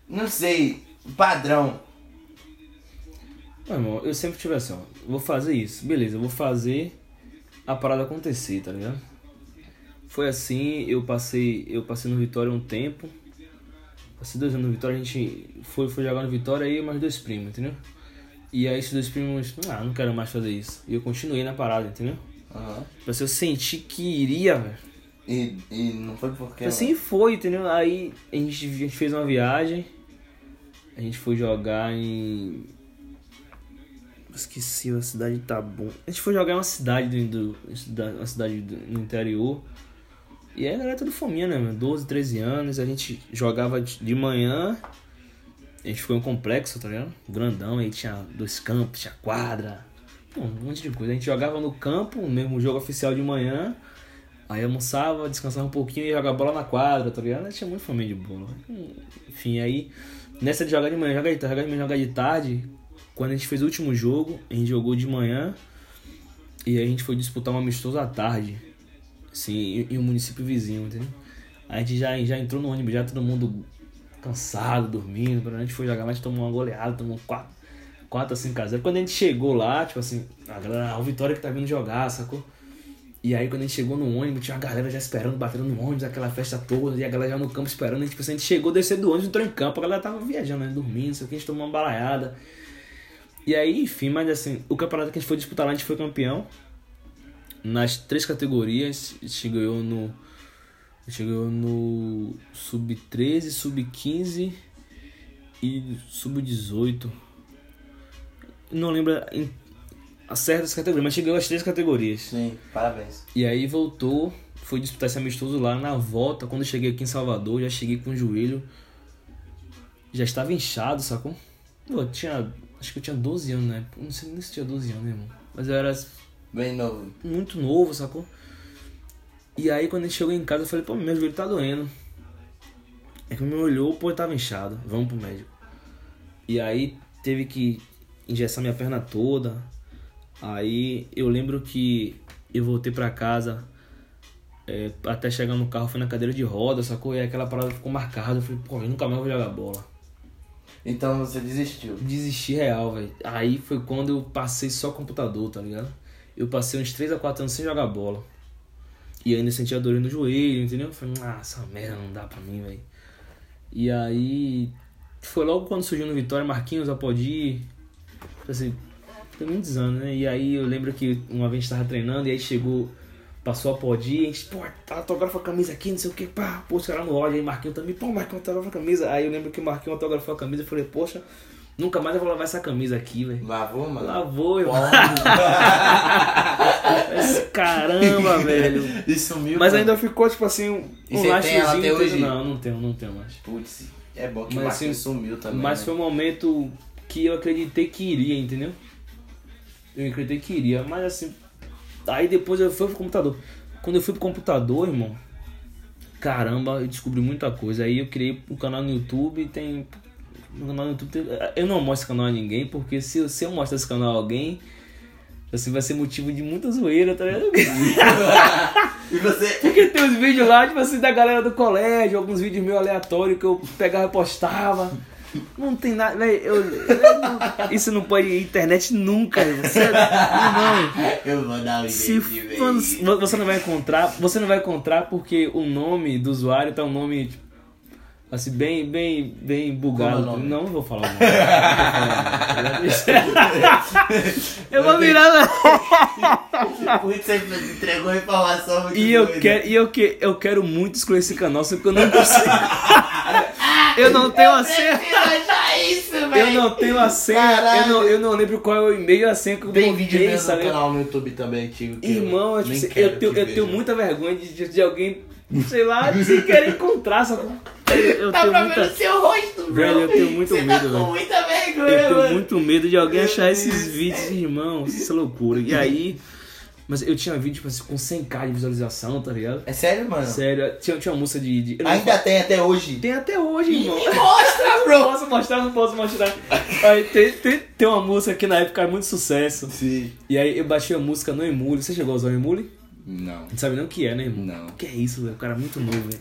B: Não sei, padrão.
A: Não, irmão, eu sempre tive assim, ó. Vou fazer isso. Beleza, eu vou fazer a parada acontecer, tá ligado? Foi assim, eu passei, eu passei no Vitória um tempo. Passei dois anos no Vitória, a gente foi, foi jogar no Vitória aí mais dois primos, entendeu? E aí esses dois primos, ah, não quero mais fazer isso. E eu continuei na parada, entendeu?
B: Aham.
A: Tipo assim, eu senti que iria, velho.
B: E, e não foi porque...
A: Assim foi, entendeu? Aí a gente, a gente fez uma viagem. A gente foi jogar em. Esqueci a cidade de Itabum. A gente foi jogar em uma cidade do, do, uma cidade do- no interior. E aí a galera tudo fominha, né, mano? 12, 13 anos. A gente jogava de manhã. A gente ficou em um complexo, tá ligado? Grandão, aí tinha dois campos, tinha quadra. Um monte de coisa. A gente jogava no campo, mesmo jogo oficial de manhã. Aí almoçava, descansava um pouquinho e jogava bola na quadra, tá ligado? Tinha muito família de bola. Enfim, aí nessa de jogar de manhã, jogar de tarde, jogar de manhã, jogar de tarde, quando a gente fez o último jogo, a gente jogou de manhã e a gente foi disputar um amistoso à tarde, assim, em, em um município vizinho, entendeu? A gente já, já entrou no ônibus, já todo mundo cansado, dormindo, a gente foi jogar, mas tomou uma goleada, tomou 4, 4 a 5 a 0. Quando a gente chegou lá, tipo assim, a galera, o Vitória que tá vindo jogar, sacou? E aí quando a gente chegou no ônibus, tinha uma galera já esperando, batendo no ônibus, aquela festa toda, e a galera já no campo esperando. E, tipo, assim, a gente chegou, desceu do ônibus, entrou em campo, a galera tava viajando, né, dormindo, sei o que, a gente tomou uma balaiada. E aí, enfim, mas assim, o campeonato que a gente foi disputar lá, a gente foi campeão. Nas três categorias, a gente ganhou no. A gente ganhou no Sub-13, Sub-15 e Sub-18. Não lembro em- a certa das categorias, mas ganhou as três categorias.
B: Sim, parabéns.
A: E aí voltou, foi disputar esse amistoso lá na volta. Quando eu cheguei aqui em Salvador, já cheguei com o joelho. Já estava inchado, sacou? Pô, tinha. Acho que eu tinha 12 anos, né? Não sei nem se tinha 12 anos, né, irmão? Mas eu era
B: Bem novo.
A: muito novo, sacou? E aí quando a gente chegou em casa, eu falei, pô, meu joelho tá doendo. Aí quando me olhou, pô, tava inchado. Vamos pro médico. E aí teve que engessar minha perna toda. Aí eu lembro que eu voltei pra casa. é, até chegar no carro, fui na cadeira de roda, sacou? E aquela parada ficou marcada. Eu falei, pô, eu nunca mais vou jogar bola.
B: Então você desistiu.
A: Desisti real, velho. Aí foi quando eu passei só computador, tá ligado? Eu passei uns 3 a 4 anos sem jogar bola. E ainda sentia dor no joelho, entendeu? Eu falei, ah, essa merda não dá pra mim, velho. E aí Foi logo quando surgiu no Vitória, Marquinhos, Apodi. Assim, tem muitos anos, né? E aí eu lembro que uma vez a gente tava treinando e aí chegou, passou a Apodi, a gente, pô, tá autografa a camisa aqui, não sei o que, pá, pô, os caras no ódio, aí Marquinhos também, pô, Marquinhos autografa a camisa. Aí eu lembro que Marquinhos autografou a camisa e falei, poxa, nunca mais eu vou lavar essa camisa aqui, velho.
B: Lavou, mano?
A: Lavou, irmão. Esse Caramba, velho.
B: E sumiu.
A: Mas ainda ficou, tipo assim, um
B: E você tem ela até
A: lastrezinho,
B: hoje?
A: Não, não tenho, não tenho mais.
B: Putz, é bom que
A: Mas,
B: o
A: assim,
B: sumiu também.
A: Mas
B: né?
A: foi um momento que eu acreditei que iria, entendeu? Eu acreditei que iria, mas assim. Aí depois eu fui pro computador. Quando eu fui pro computador, irmão, caramba, eu descobri muita coisa. Aí eu criei um canal no YouTube, tem. No canal no YouTube Eu não mostro esse canal a ninguém, porque se, eu- se eu mostrar esse canal a alguém, assim vai ser motivo de muita zoeira, tá ligado?
B: E você.
A: Porque tem uns vídeos lá, tipo assim, da galera do colégio, alguns vídeos meio aleatórios que eu pegava e postava. Não tem nada, velho. Eu, eu não- isso não pode ir internet nunca. Você, irmão,
B: Eu vou dar um
A: se você não vai encontrar, você não vai encontrar porque o nome do usuário tá um nome tipo, assim bem, bem, bem bugado.
B: É?
A: Não, não vou falar. Eu vou virar na...
B: Putz, você entregou a informação muito
A: E eu
B: doida.
A: quero, e eu, que, eu quero muito excluir esse canal, só que eu não consigo. eu não tenho a senha.
B: isso.
A: Eu não tenho a senha. Eu não, eu não lembro qual é o e-mail e a senha que eu
B: Tem vídeo mesmo no canal no YouTube também antigo.
A: Irmão, eu, eu, tenho,
B: que
A: eu tenho muita vergonha de, de alguém, sei lá, de querer encontrar. Sabe? Eu,
B: Tá
A: tenho
B: pra
A: muita.
B: ver o seu rosto, bro.
A: Velho, eu tenho muito
B: Você
A: medo,
B: tá
A: velho.
B: com muita vergonha,
A: Eu tenho
B: mano.
A: muito medo de alguém achar esses vídeos, irmão. Isso é loucura. E aí. Mas eu tinha vídeo, tipo assim, com 100k de visualização, tá ligado?
B: É sério, mano?
A: Sério, tinha, tinha uma música de. de- eu não
B: Ainda tem até hoje.
A: Tem até hoje, irmão.
B: Me mostra, bro.
A: Posso mostrar, não posso mostrar. Aí tem, tem, tem uma música que na época era muito sucesso.
B: Sim.
A: E aí eu baixei a música no Emule. Você chegou a usar o Emule?
B: Não.
A: Não sabe nem o que é, né, irmão?
B: Não.
A: O que é isso, velho? O cara é muito novo, velho.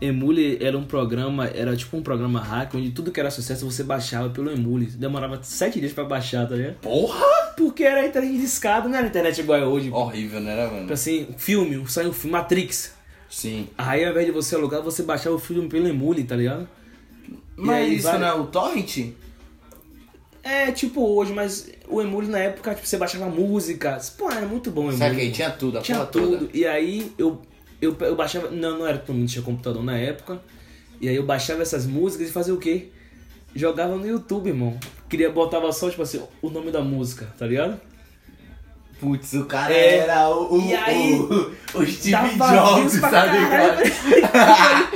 A: Emule era um programa, era tipo um programa hack, onde tudo que era sucesso você baixava pelo Emule. Demorava sete dias pra baixar, tá ligado?
B: Porra!
A: Porque era internet de escada, não era internet igual é hoje.
B: Horrível, né, mano?
A: Tipo assim, filme, saiu um filme, Matrix.
B: Sim.
A: Aí ao invés de você alugar, você baixava o filme pelo Emule, tá ligado?
B: Mas
A: aí
B: isso
A: vai-
B: não é o torrent?
A: É, tipo hoje, mas o Emule na época, tipo, você baixava música. Pô, era muito bom o Emule.
B: Saquei, tinha tudo, a
A: Tinha tudo.
B: toda.
A: E aí eu, eu, eu baixava. Não, não era todo mundo tinha computador na época. E aí eu baixava essas músicas e fazia o quê? Jogava no YouTube, irmão. Queria, botava só, tipo assim, o nome da música, tá ligado?
B: Putz, o cara
A: É.
B: era o, o,
A: E aí,
B: o, o Steve Jobs, sabe? cara?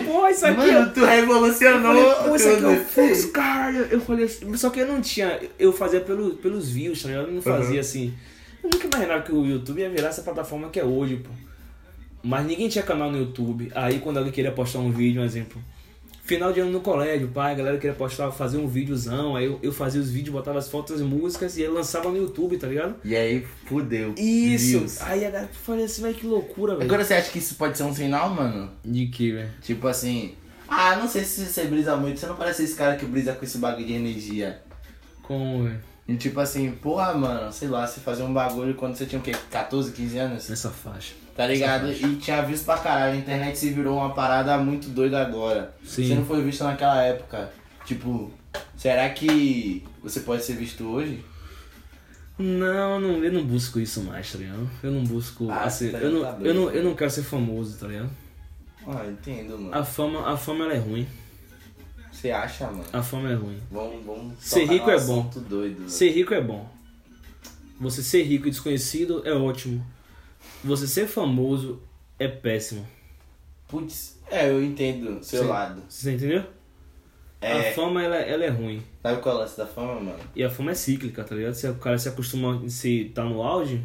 A: Pô, isso aqui
B: Mano, tu revolucionou.
A: Eu falei, pô, isso aqui é o
B: tudo.
A: Flux, cara. Eu falei assim, só que eu não tinha. Eu fazia pelo, pelos views, tá ligado? Eu não fazia
B: Uhum.
A: assim. Eu nunca imaginava que o YouTube ia virar essa plataforma que é hoje, pô. Mas ninguém tinha canal no YouTube. Aí quando alguém queria postar um vídeo, um exemplo. Final de ano no colégio, pai, a galera queria postar, fazer um videozão. Aí eu, eu fazia os vídeos, botava as fotos, as músicas e aí lançava no YouTube, tá ligado?
B: E aí, fudeu.
A: Isso!
B: Views.
A: Aí a galera falei assim, velho, que loucura, velho.
B: Agora você acha que isso pode ser um sinal, mano?
A: De que, velho?
B: Tipo assim. Ah, não sei se você brisa muito. Você não parece esse cara que brisa com esse bagulho de energia.
A: Como, velho?
B: E tipo assim, porra, mano, sei lá, você fazia um bagulho quando você tinha o quê? 14, 15 anos?
A: Nessa faixa.
B: Tá ligado?
A: Faixa.
B: E tinha visto pra caralho. A internet se virou uma parada muito doida agora.
A: Sim.
B: Você não foi visto naquela época. Tipo, será que você pode ser visto hoje?
A: Não, não, eu não busco isso mais, tá ligado? Eu não busco.
B: Ah,
A: assim,
B: tá-
A: eu, não,
B: tá
A: eu, não, eu não quero ser famoso, tá ligado?
B: Ah, entendo, mano.
A: A fama, a fama ela é ruim.
B: Você acha, mano?
A: A fama é ruim.
B: Vamos, vamos.
A: Ser rico é bom.
B: Doido.
A: Ser rico é bom. Você ser rico e desconhecido é ótimo. Você ser famoso é péssimo.
B: Putz, é, eu entendo seu
A: Sim.
B: lado.
A: Você entendeu?
B: É,
A: A fama ela, ela é ruim.
B: sabe qual é o lance da fama, mano?
A: E a fama é cíclica, tá ligado? Se o cara se acostuma a se tá no auge,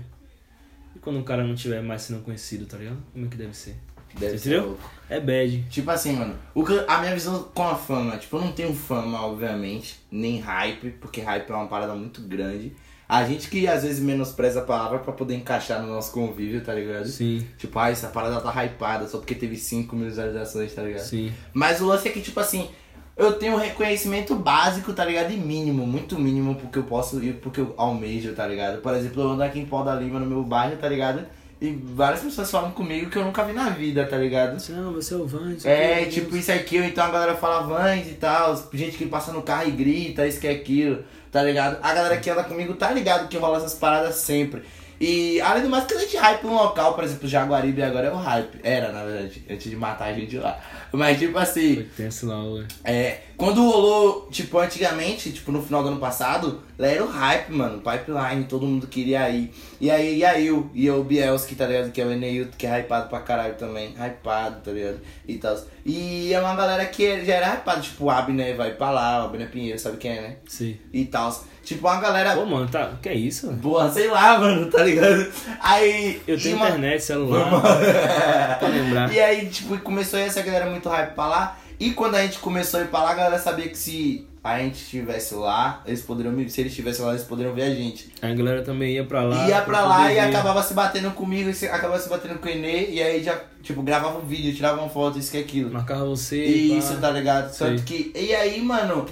A: e quando o cara não tiver mais sendo conhecido, tá ligado? Como é que deve ser?
B: Deve
A: Você entendeu? É bad.
B: Tipo assim, mano, o que, a minha visão com a fama, tipo, eu não tenho fama, obviamente, nem hype, porque hype é uma parada muito grande. A gente que às vezes menospreza a palavra pra poder encaixar no nosso convívio, tá ligado?
A: Sim,
B: Tipo, ah, essa parada tá hypada só porque teve 5 mil visualizações, tá ligado?
A: sim.
B: Mas o lance é que, tipo assim, eu tenho um reconhecimento básico, tá ligado? E mínimo, muito mínimo, porque eu posso ir, porque eu almejo, tá ligado? Por exemplo, eu ando aqui em Pau da Lima, no meu bairro, tá ligado? E várias pessoas falam comigo que eu nunca vi na vida, tá ligado?
A: Não, você é o Van. isso
B: É,
A: aqui,
B: tipo isso aqui, ou então a galera fala Vans e tal, gente que passa no carro e grita, isso que é aquilo, tá ligado? A galera que anda comigo tá ligado que rola essas paradas sempre. E além do mais que a gente hype um local, por exemplo, Jaguaribe agora é o hype. Era, na verdade, antes de matar a gente lá. Mas tipo assim,
A: Foi tenso lá, ué.
B: é, quando rolou, tipo, antigamente, tipo, no final do ano passado, lá era o hype, mano, pipeline, todo mundo queria ir. E aí, e aí, eu, e o Bielski, tá ligado? Que é o Eneilton, que é hypado pra caralho também, hypado, tá ligado? E tal. E é uma galera que já era hypado, tipo, o Abner vai pra lá, o Abner Pinheiro, sabe quem é, né?
A: Sim.
B: E tal. Tipo, uma galera.
A: Pô, mano, tá. Que é isso? mano?
B: Porra, sei lá, mano, tá ligado? Aí.
A: Eu tenho
B: uma-
A: internet, celular. pra lembrar.
B: E aí, tipo, começou essa galera muito hype pra lá. E quando a gente começou a ir pra lá, a galera sabia que se a gente estivesse lá, eles poderiam se eles estivessem lá, eles poderiam ver a gente.
A: A galera também ia pra lá.
B: ia pra lá
A: poder
B: e
A: ver.
B: acabava se batendo comigo, e se- acabava se batendo com o Enê, e aí já, tipo, gravava um vídeo, tirava uma foto, isso que aquilo.
A: Marcava você.
B: Isso,
A: pá.
B: tá ligado? Tanto que. E aí, mano.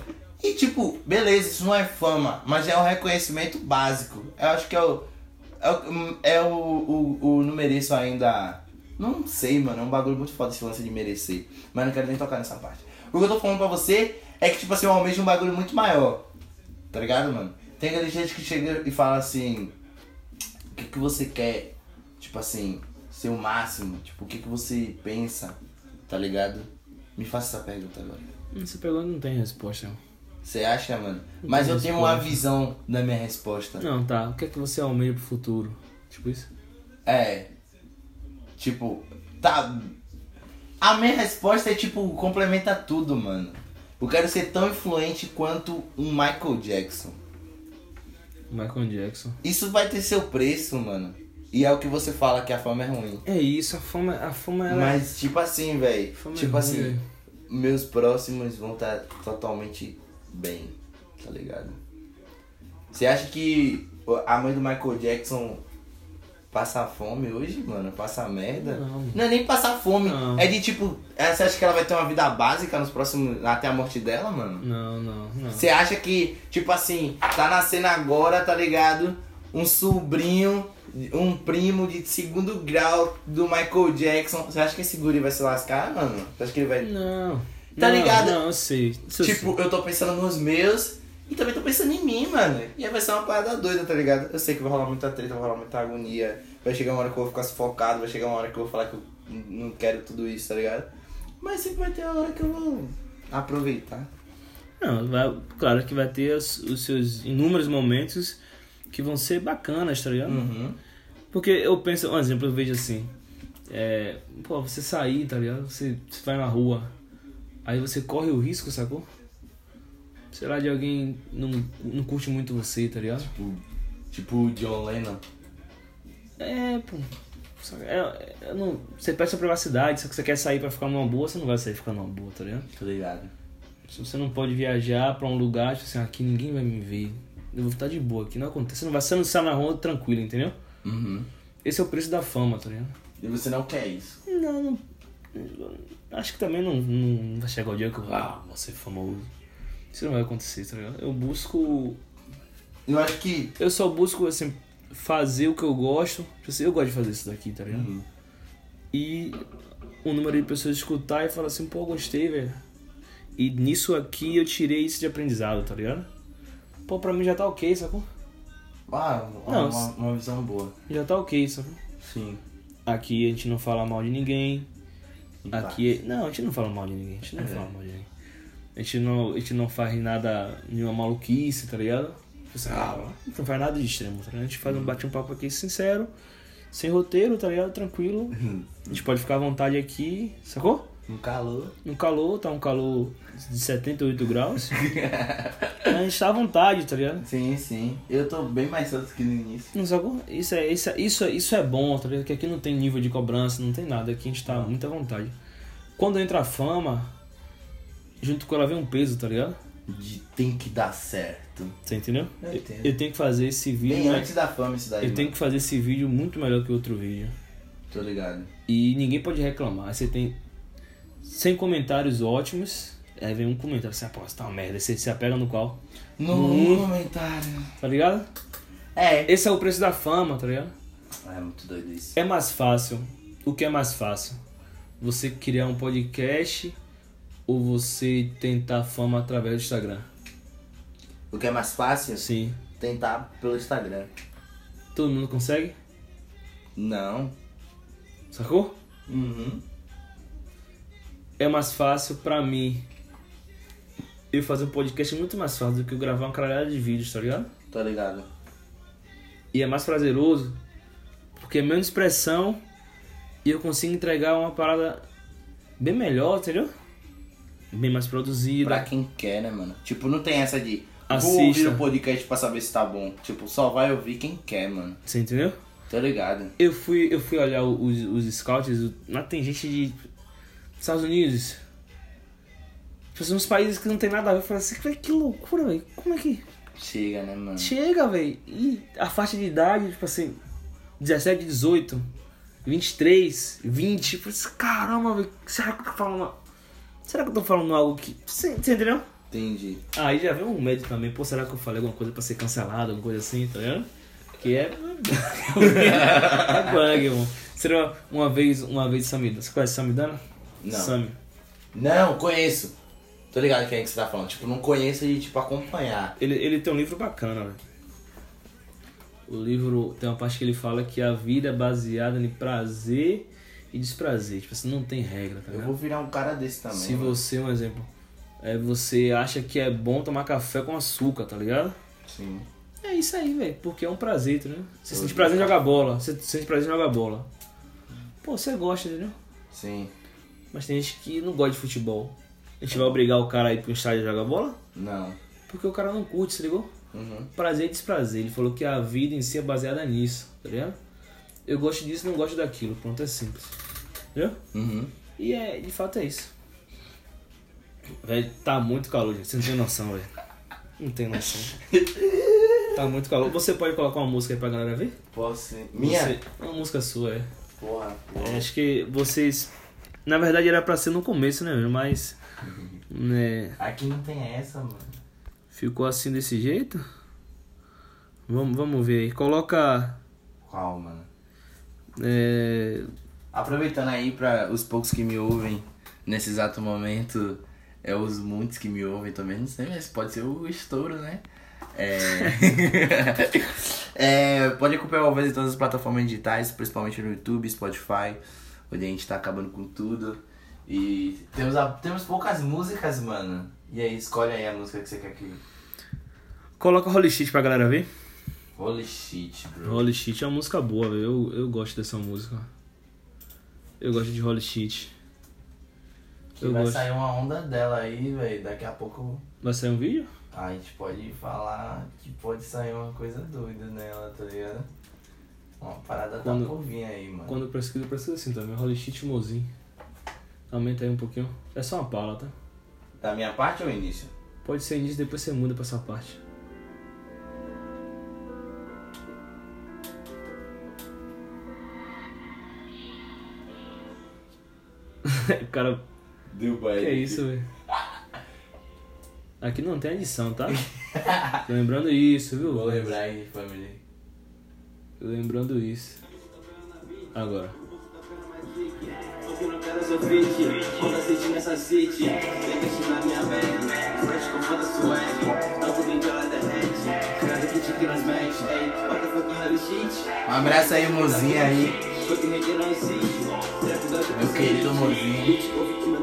B: E tipo, beleza, isso não é fama, mas é um reconhecimento básico. Eu acho que é o. É o. É o, o, o não mereço ainda. Não sei, mano. É um bagulho muito foda esse lance de merecer. Mas não quero nem tocar nessa parte. O que eu tô falando pra você é que, tipo assim, eu almejo um bagulho muito maior. Tá ligado, mano? Tem aquele gente que chega e fala assim. O que, que você quer? Tipo assim, ser o máximo. Tipo, o que, que você pensa? Tá ligado? Me faça essa pergunta agora.
A: Essa pergunta não tem resposta.
B: Você acha, mano? Mas eu tenho uma visão da minha resposta.
A: Não, tá. O que é que você almeja pro futuro? Tipo isso?
B: É. Tipo, tá. A minha resposta é tipo, complementa tudo, mano. Eu quero ser tão influente quanto um Michael Jackson.
A: Michael Jackson.
B: Isso vai ter seu preço, mano. E é o que você fala que a fama é ruim.
A: É isso, a fama, a fama ela
B: Mas, tipo assim, velho.
A: É
B: Tipo
A: ruim,
B: assim, meus próximos vão estar totalmente bem, tá ligado? Você acha que a mãe do Michael Jackson passa fome hoje, mano? Passa merda?
A: Não.
B: Não é nem passar fome.
A: Não.
B: É de tipo, é, você acha que ela vai ter uma vida básica nos próximos. até a morte dela, mano?
A: Não, não, não.
B: Você acha que, tipo assim, tá nascendo agora, tá ligado? Um sobrinho, um primo de segundo grau do Michael Jackson. Você acha que esse guri vai se lascar, mano? Você acha que ele vai.
A: Não.
B: Tá
A: Não,
B: ligado?
A: Não, eu sei.
B: Tipo, eu tô pensando nos meus e também tô pensando em mim, mano. E aí vai ser uma parada doida, tá ligado? Eu sei que vai rolar muita treta, vai rolar muita agonia. Vai chegar uma hora que eu vou ficar sufocado, vai chegar uma hora que eu vou falar que eu não quero tudo isso, tá ligado? Mas sempre vai ter uma hora que eu vou aproveitar.
A: Não, vai, claro que vai ter os, os seus inúmeros momentos que vão ser bacanas, tá ligado?
B: Uhum.
A: Porque eu penso, um exemplo, eu vejo assim. É, pô, você sair, tá ligado? Você, você vai na rua, aí você corre o risco, sacou? Sei lá, de alguém não, não curte muito você, tá ligado?
B: Tipo, tipo o John Lennon.
A: É, pô. É- é- não, você pede sua privacidade, só que você quer sair pra ficar numa boa, você não vai sair ficar numa boa, tá ligado?
B: Tá ligado?
A: Se você não pode viajar pra um lugar, tipo assim, aqui ninguém vai me ver. Eu vou estar de boa aqui, não acontece. Você não vai você não sai na rua tranquilo, entendeu?
B: Uhum.
A: Esse é o preço da fama, tá ligado?
B: E você não quer isso.
A: Não, não. Acho que também não, não vai chegar o dia que eu ah, vou ser famoso. Isso não vai acontecer, tá ligado? Eu busco.
B: Eu acho que.
A: Eu só busco, assim, fazer o que eu gosto. Assim, eu gosto de fazer isso daqui, tá ligado?
B: Uhum.
A: E um número de pessoas escutar e falar assim, pô, gostei, velho. E nisso aqui eu tirei isso de aprendizado, tá ligado? Pô, pra mim já tá ok, sacou?
B: Ah,
A: Não,
B: uma, uma visão boa.
A: Já tá ok, sacou?
B: Sim.
A: Aqui a gente não fala mal de ninguém. Aqui. Não, a gente não fala mal de ninguém. A gente não
B: É.
A: fala mal de ninguém. A gente não, a gente não faz nada, nenhuma maluquice, tá ligado? Tipo assim, ah, não faz nada de extremo, tá ligado? A gente faz um bate um papo aqui sincero, sem roteiro, tá ligado? Tranquilo. A gente pode ficar à vontade aqui, sacou?
B: Um calor.
A: No calor, tá um calor de 78 graus. A gente tá à vontade, tá ligado?
B: Sim, sim. Eu tô bem mais solto que no início.
A: Não sacou? Isso é, isso, é, isso, é, isso é bom, tá ligado? Que aqui não tem nível de cobrança, não tem nada. Aqui a gente tá muito à vontade. Quando entra a fama, junto com ela vem um peso, tá ligado?
B: De tem que dar certo.
A: Você entendeu?
B: Eu entendo.
A: eu tenho que fazer esse vídeo.
B: Bem antes da fama isso daí.
A: Eu tenho que fazer esse vídeo muito melhor que o outro vídeo.
B: Tô ligado.
A: E ninguém pode reclamar. Você tem 100 comentários ótimos. Aí vem um comentário assim, ah, você tá uma merda. Você se apega no qual?
B: No
A: Hum.
B: comentário.
A: Tá ligado?
B: É.
A: Esse é o preço da fama, tá ligado?
B: É muito doido isso.
A: É mais fácil. O que é mais fácil? Você criar um podcast ou você tentar fama através do Instagram?
B: O que é mais fácil?
A: Sim.
B: Tentar pelo Instagram.
A: Todo mundo consegue?
B: Não.
A: Sacou?
B: Uhum.
A: É mais fácil pra mim. Eu fazer um podcast é muito mais fácil do que eu gravar uma caralhada de vídeos, tá ligado?
B: Tô ligado.
A: E é mais prazeroso porque é menos expressão e eu consigo entregar uma parada bem melhor, entendeu? Bem mais produzida.
B: Pra quem quer, né, mano? Tipo, não tem essa de. Vou
A: Assista.
B: ouvir o podcast pra saber se tá bom. Tipo, só vai ouvir quem quer, mano.
A: Você entendeu?
B: Tô ligado.
A: Eu fui, eu fui olhar os, os scouts, lá tem gente de Estados Unidos. Tipo assim, uns países que não tem nada a ver. Eu falei assim, "Véi, que loucura, velho. Como é que
B: Chega, né, mano?
A: chega, velho? E a faixa de idade, tipo assim, 17, 18, 23, 20. Eu falei assim, caramba, velho. Será que eu tô falando. Será que eu tô falando algo que. Você, você entendeu?
B: Entendi.
A: Aí já veio um médico também, pô, será que eu falei alguma coisa pra ser cancelado, alguma coisa assim, tá ligado? Que é. é bug, irmão. Será uma vez, uma vez Samidana. Você conhece Samidana?
B: Não.
A: Sami.
B: Não, conheço. Tô ligado quem é que você tá falando. Tipo, não conheço de, tipo, acompanhar.
A: Ele, ele tem um livro bacana, velho. O livro tem uma parte que ele fala que a vida é baseada em prazer e desprazer. Tipo assim, não tem regra, tá
B: Eu
A: ligado?
B: vou virar um cara desse também.
A: Se
B: mano.
A: você, um exemplo, é, você acha que é bom tomar café com açúcar, tá ligado?
B: Sim.
A: É isso aí, velho. Porque é um prazer, entendeu? Você
B: Eu
A: sente prazer em jogar bola. Você sente prazer em jogar bola. Pô, você gosta, entendeu?
B: Sim.
A: Mas tem gente que não gosta de futebol. A gente vai obrigar o cara a ir pro estádio jogar bola?
B: Não.
A: Porque o cara não curte, se ligou?
B: Uhum.
A: Prazer e desprazer. Ele falou que a vida em si é baseada nisso, tá ligado? Eu gosto disso não gosto daquilo. Pronto, é simples. Entendeu?
B: Uhum.
A: E é, de fato é isso. Velho, tá muito calor, gente. Você não tem noção, velho. Não tem noção. Tá muito calor. Você pode colocar uma música aí pra galera ver?
B: Posso ser. Minha?
A: Você- uma música sua, é.
B: Porra, porra.
A: É, Acho que vocês. Na verdade era pra ser no começo, né? Mas. Né,
B: Aqui não tem essa, mano.
A: ficou assim desse jeito. Vamos, vamos ver aí. Coloca.
B: Qual, mano?
A: É,
B: Aproveitando aí para os poucos que me ouvem nesse exato momento, é os muitos que me ouvem também, não sei, mas pode ser o estouro, né? É... É, pode acompanhar o Alves em todas as plataformas digitais, principalmente no YouTube, Spotify, onde a gente tá acabando com tudo. E temos, a- temos poucas músicas, mano. E aí, escolhe aí a música que você quer que.
A: coloca Holy Shit pra galera ver.
B: Holy shit, bro.
A: Holy Shit é uma música boa, velho. Eu, eu gosto dessa música. Eu gosto de Holy Shit.
B: Que
A: Eu
B: vai
A: gosto.
B: sair uma onda dela aí, velho. Daqui a pouco
A: Vai sair um vídeo?
B: A gente pode falar que pode sair uma coisa doida nela, tá ligado? Uma parada
A: Quando-
B: tá por vir aí, mano.
A: Quando pesquisa, pesquisa assim também. Holy Shit Mozinho. Aumenta aí um pouquinho. É só uma pala, tá?
B: Da minha parte ou início?
A: Pode ser início, depois você muda pra essa parte. o cara.
B: Deu
A: Que é isso, velho? Aqui não tem edição, tá? Lembrando isso, viu?
B: Vou lembrar aí, família.
A: Lembrando isso. Agora.
B: Um abraço aí, mozinha aí. Meu querido mozinho.
C: Bitch, ouve que meu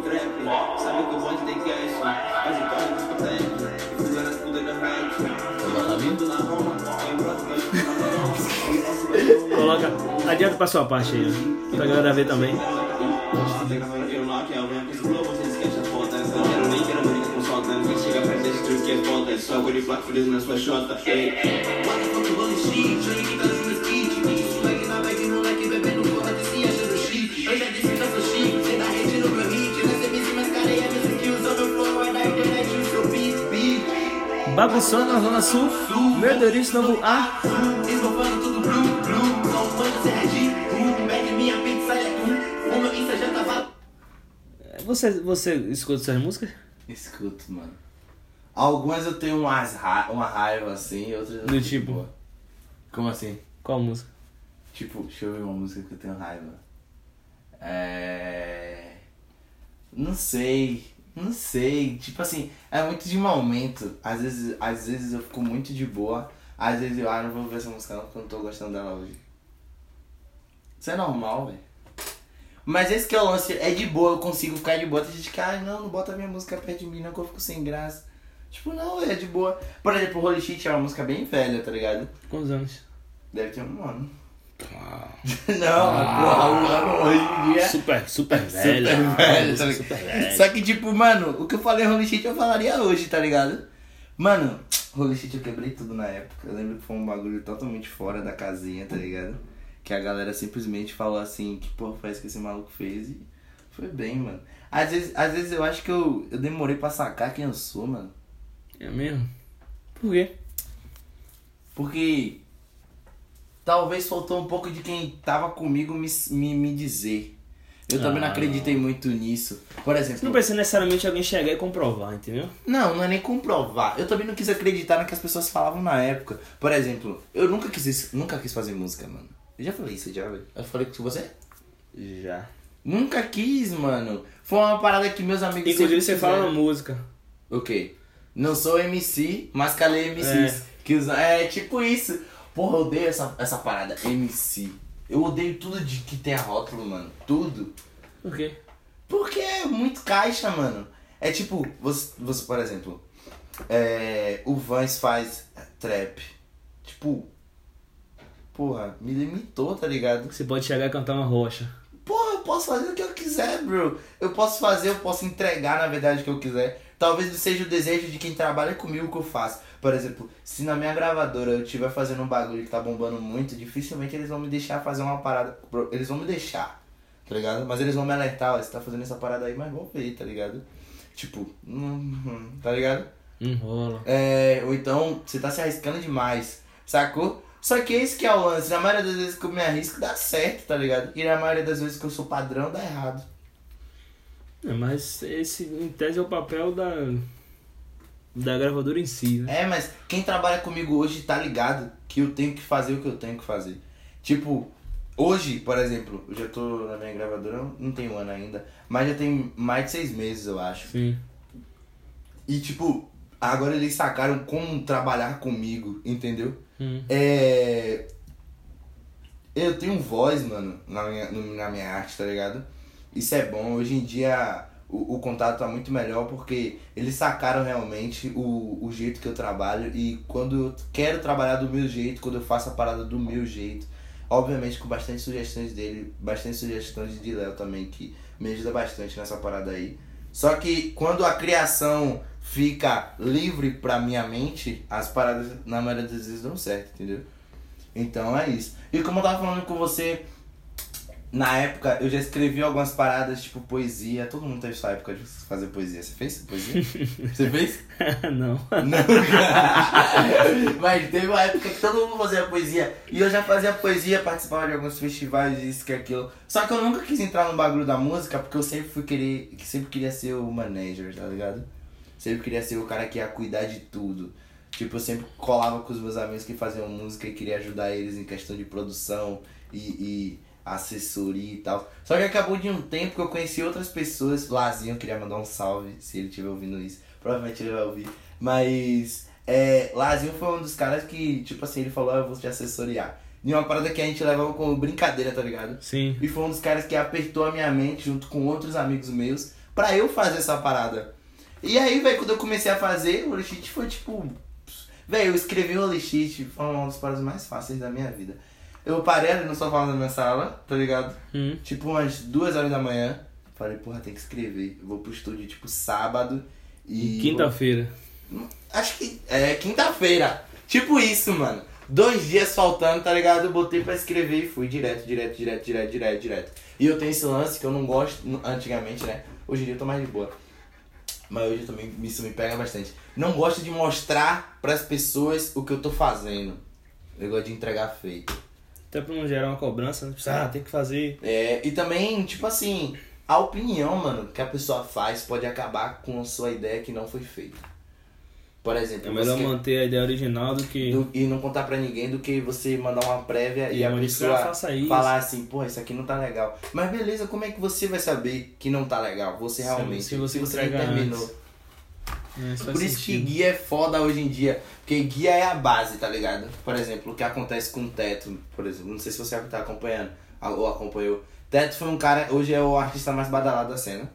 A: Adianta pra sua parte aí, ó. Pra galera ver também.
C: Eu não quero ver com esse flow, você esquece a foto. Eu quero nem quero briga com solta. Ninguém chega perto desse truque que é foda. Só guri placa feliz na sua xota. Ei, motherfucker, holy shit. Já ninguém tá no skit. Isso swag na bag, moleque bebendo porra de se achando chique. Eu já disse que eu sou chique. Cê tá rede no meu hit. Nessa MC mascareia, minhas skills. Só meu flow é da internet. O seu beat, beat.
A: Bagunçando na Zona Sul. Deus, novo A. Você, você escuta essas músicas?
B: Escuto, mano. Algumas eu tenho umas ra uma raiva assim, outras eu
A: Do tipo?
B: boa. Como assim?
A: Qual música?
B: Tipo, deixa eu ver uma música que eu tenho raiva. É. Não sei. Não sei. Tipo assim, é muito de momento. Às vezes, às vezes eu fico muito de boa. Às vezes eu, ah, não vou ver essa música não, porque eu não tô gostando dela hoje. Isso é normal, velho. Mas esse que é o lance, é de boa, eu consigo ficar de boa. Tem gente que, ah, não, não bota minha música perto de mim, não, que eu fico sem graça. Tipo, não, é de boa. Por exemplo, Holy Shit é uma música bem velha, tá ligado?
A: Quantos anos?
B: Deve ter um ano.
A: Ah,
B: não, porra, um ano hoje em dia.
A: super, super velho.
B: Super velho, tá
A: super velho.
B: Só que, tipo, mano, o que eu falei Holy Shit eu falaria hoje, tá ligado? Mano, Holy Shit eu quebrei tudo na época. Eu lembro que foi um bagulho totalmente fora da casinha, tá ligado? Que a galera simplesmente falou assim, que porra faz que esse maluco fez e foi bem, mano. Às vezes, às vezes eu acho que eu, eu demorei pra sacar quem eu sou, mano.
A: É mesmo? Por quê?
B: Porque talvez faltou um pouco de quem tava comigo me, me, me dizer. Eu também não
A: Ah.
B: acreditei muito nisso. Por exemplo.
A: Não precisa necessariamente alguém chegar e comprovar, entendeu?
B: Não, não é nem comprovar. Eu também não quis acreditar no que as pessoas falavam na época. Por exemplo, eu nunca quis, nunca quis fazer música, mano. Eu já falei isso, já, velho. Eu falei com você?
A: Já.
B: Nunca quis, mano. Foi uma parada que meus amigos
A: Inclusive você fala na música.
B: O quê? Não sou MC, mas calei MCs. Que usa... É tipo isso. Porra, eu odeio essa, essa parada. MC. Eu odeio tudo de que tem a rótulo, mano. Tudo.
A: Por quê?
B: Porque é muito caixa, mano. É tipo, você, você por exemplo, é, o Vans faz trap. Tipo, porra, me limitou, tá ligado?
A: Você pode chegar e cantar uma rocha.
B: Porra, eu posso fazer o que eu quiser, bro. Eu posso fazer, eu posso entregar, na verdade, o que eu quiser. Talvez seja o desejo de quem trabalha comigo que eu faço. Por exemplo, se na minha gravadora eu estiver fazendo um bagulho que tá bombando muito, dificilmente eles vão me deixar fazer uma parada. Eles vão me deixar, tá ligado? Mas eles vão me alertar, ó, você tá fazendo essa parada aí, mas vão ver, tá ligado? Tipo, hum, tá ligado?
A: Não rola.
B: É, ou então, você tá se arriscando demais, sacou? Só que esse que é o lance. Na maioria das vezes que eu me arrisco, dá certo, tá ligado? E na maioria das vezes que eu sou padrão, dá errado.
A: É, mas esse, em tese, é o papel da, da gravadora em si, né?
B: É, mas quem trabalha comigo hoje tá ligado que eu tenho que fazer o que eu tenho que fazer. Tipo, hoje, por exemplo, eu já tô na minha gravadora, não tem um ano ainda, mas já tem mais de seis meses, eu acho.
A: Sim.
B: E tipo, agora eles sacaram como trabalhar comigo, entendeu?
A: Hum.
B: É. Eu tenho voz, mano, na minha, na minha arte, tá ligado? Isso é bom. Hoje em dia o, o contato tá muito melhor porque eles sacaram realmente o, o jeito que eu trabalho e quando eu quero trabalhar do meu jeito, quando eu faço a parada do meu jeito, obviamente com bastante sugestões dele, bastante sugestões de Léo também, que me ajuda bastante nessa parada aí. Só que quando a criação fica livre pra minha mente, as paradas na maioria das vezes dão certo, entendeu? Então é isso. E como eu tava falando com você, na época eu já escrevi algumas paradas, tipo poesia. Todo mundo teve sua época de fazer poesia. Você fez poesia? Você fez?
A: não.
B: Não. Mas teve uma época que todo mundo fazia poesia. E eu já fazia poesia, participava de alguns festivais, isso que aquilo. Só que eu nunca quis entrar no bagulho da música porque eu sempre fui querer. Sempre queria ser o manager, tá ligado? Sempre queria ser o cara que ia cuidar de tudo. Tipo, eu sempre colava com os meus amigos que faziam música e queria ajudar eles em questão de produção e, e assessoria e tal. Só que acabou de um tempo que eu conheci outras pessoas. Lazinho, eu queria mandar um salve se ele estiver ouvindo isso. Provavelmente ele vai ouvir. Mas é, Lazinho foi um dos caras que, tipo assim, ele falou, "Ah, eu vou te assessoriar. E uma parada que a gente levava como brincadeira, tá ligado?
A: Sim.
B: E foi um dos caras que apertou a minha mente junto com outros amigos meus pra eu fazer essa parada. E aí, velho, quando eu comecei a fazer, o Holy Shit foi tipo. Velho, eu escrevi o Holy Shit, foi uma das paradas mais fáceis da minha vida. Eu parei ali no sofá da minha sala, tá ligado?
A: Hum.
B: Tipo umas duas horas da manhã. Falei, porra, tem que escrever. Eu vou pro estúdio tipo sábado e.
A: Quinta-feira.
B: Acho que é quinta-feira. Tipo isso, mano. Dois dias faltando, tá ligado? Eu botei pra escrever e fui direto, direto, direto, direto, direto, direto. E eu tenho esse lance que eu não gosto antigamente, né? Hoje em dia eu tô mais de boa. Mas hoje também isso me pega bastante. Não gosto de mostrar pras pessoas o que eu tô fazendo. Eu gosto de entregar feito.
A: Até pra não gerar uma cobrança, né? Tipo, ah, tem que fazer.
B: É, e também, tipo assim, a opinião, mano, que a pessoa faz pode acabar com a sua ideia que não foi feita. Por exemplo,
A: É melhor
B: você quer-
A: manter a ideia original do que.
B: do- e não contar pra ninguém do que você mandar uma prévia e,
A: E
B: a pessoa falar assim, pô, isso aqui não tá legal. Mas beleza, como é que você vai saber que não tá legal? Você
A: Se-
B: realmente,
A: se você
B: nem
A: entregar
B: terminou.
A: É, isso
B: Por isso que
A: sentido.
B: guia é foda hoje em dia. Porque guia é a base, tá ligado? Por exemplo, o que acontece com o Teto, por exemplo. Não sei se você tá acompanhando ou acompanhou. Teto foi um cara, hoje é o artista mais badalado da cena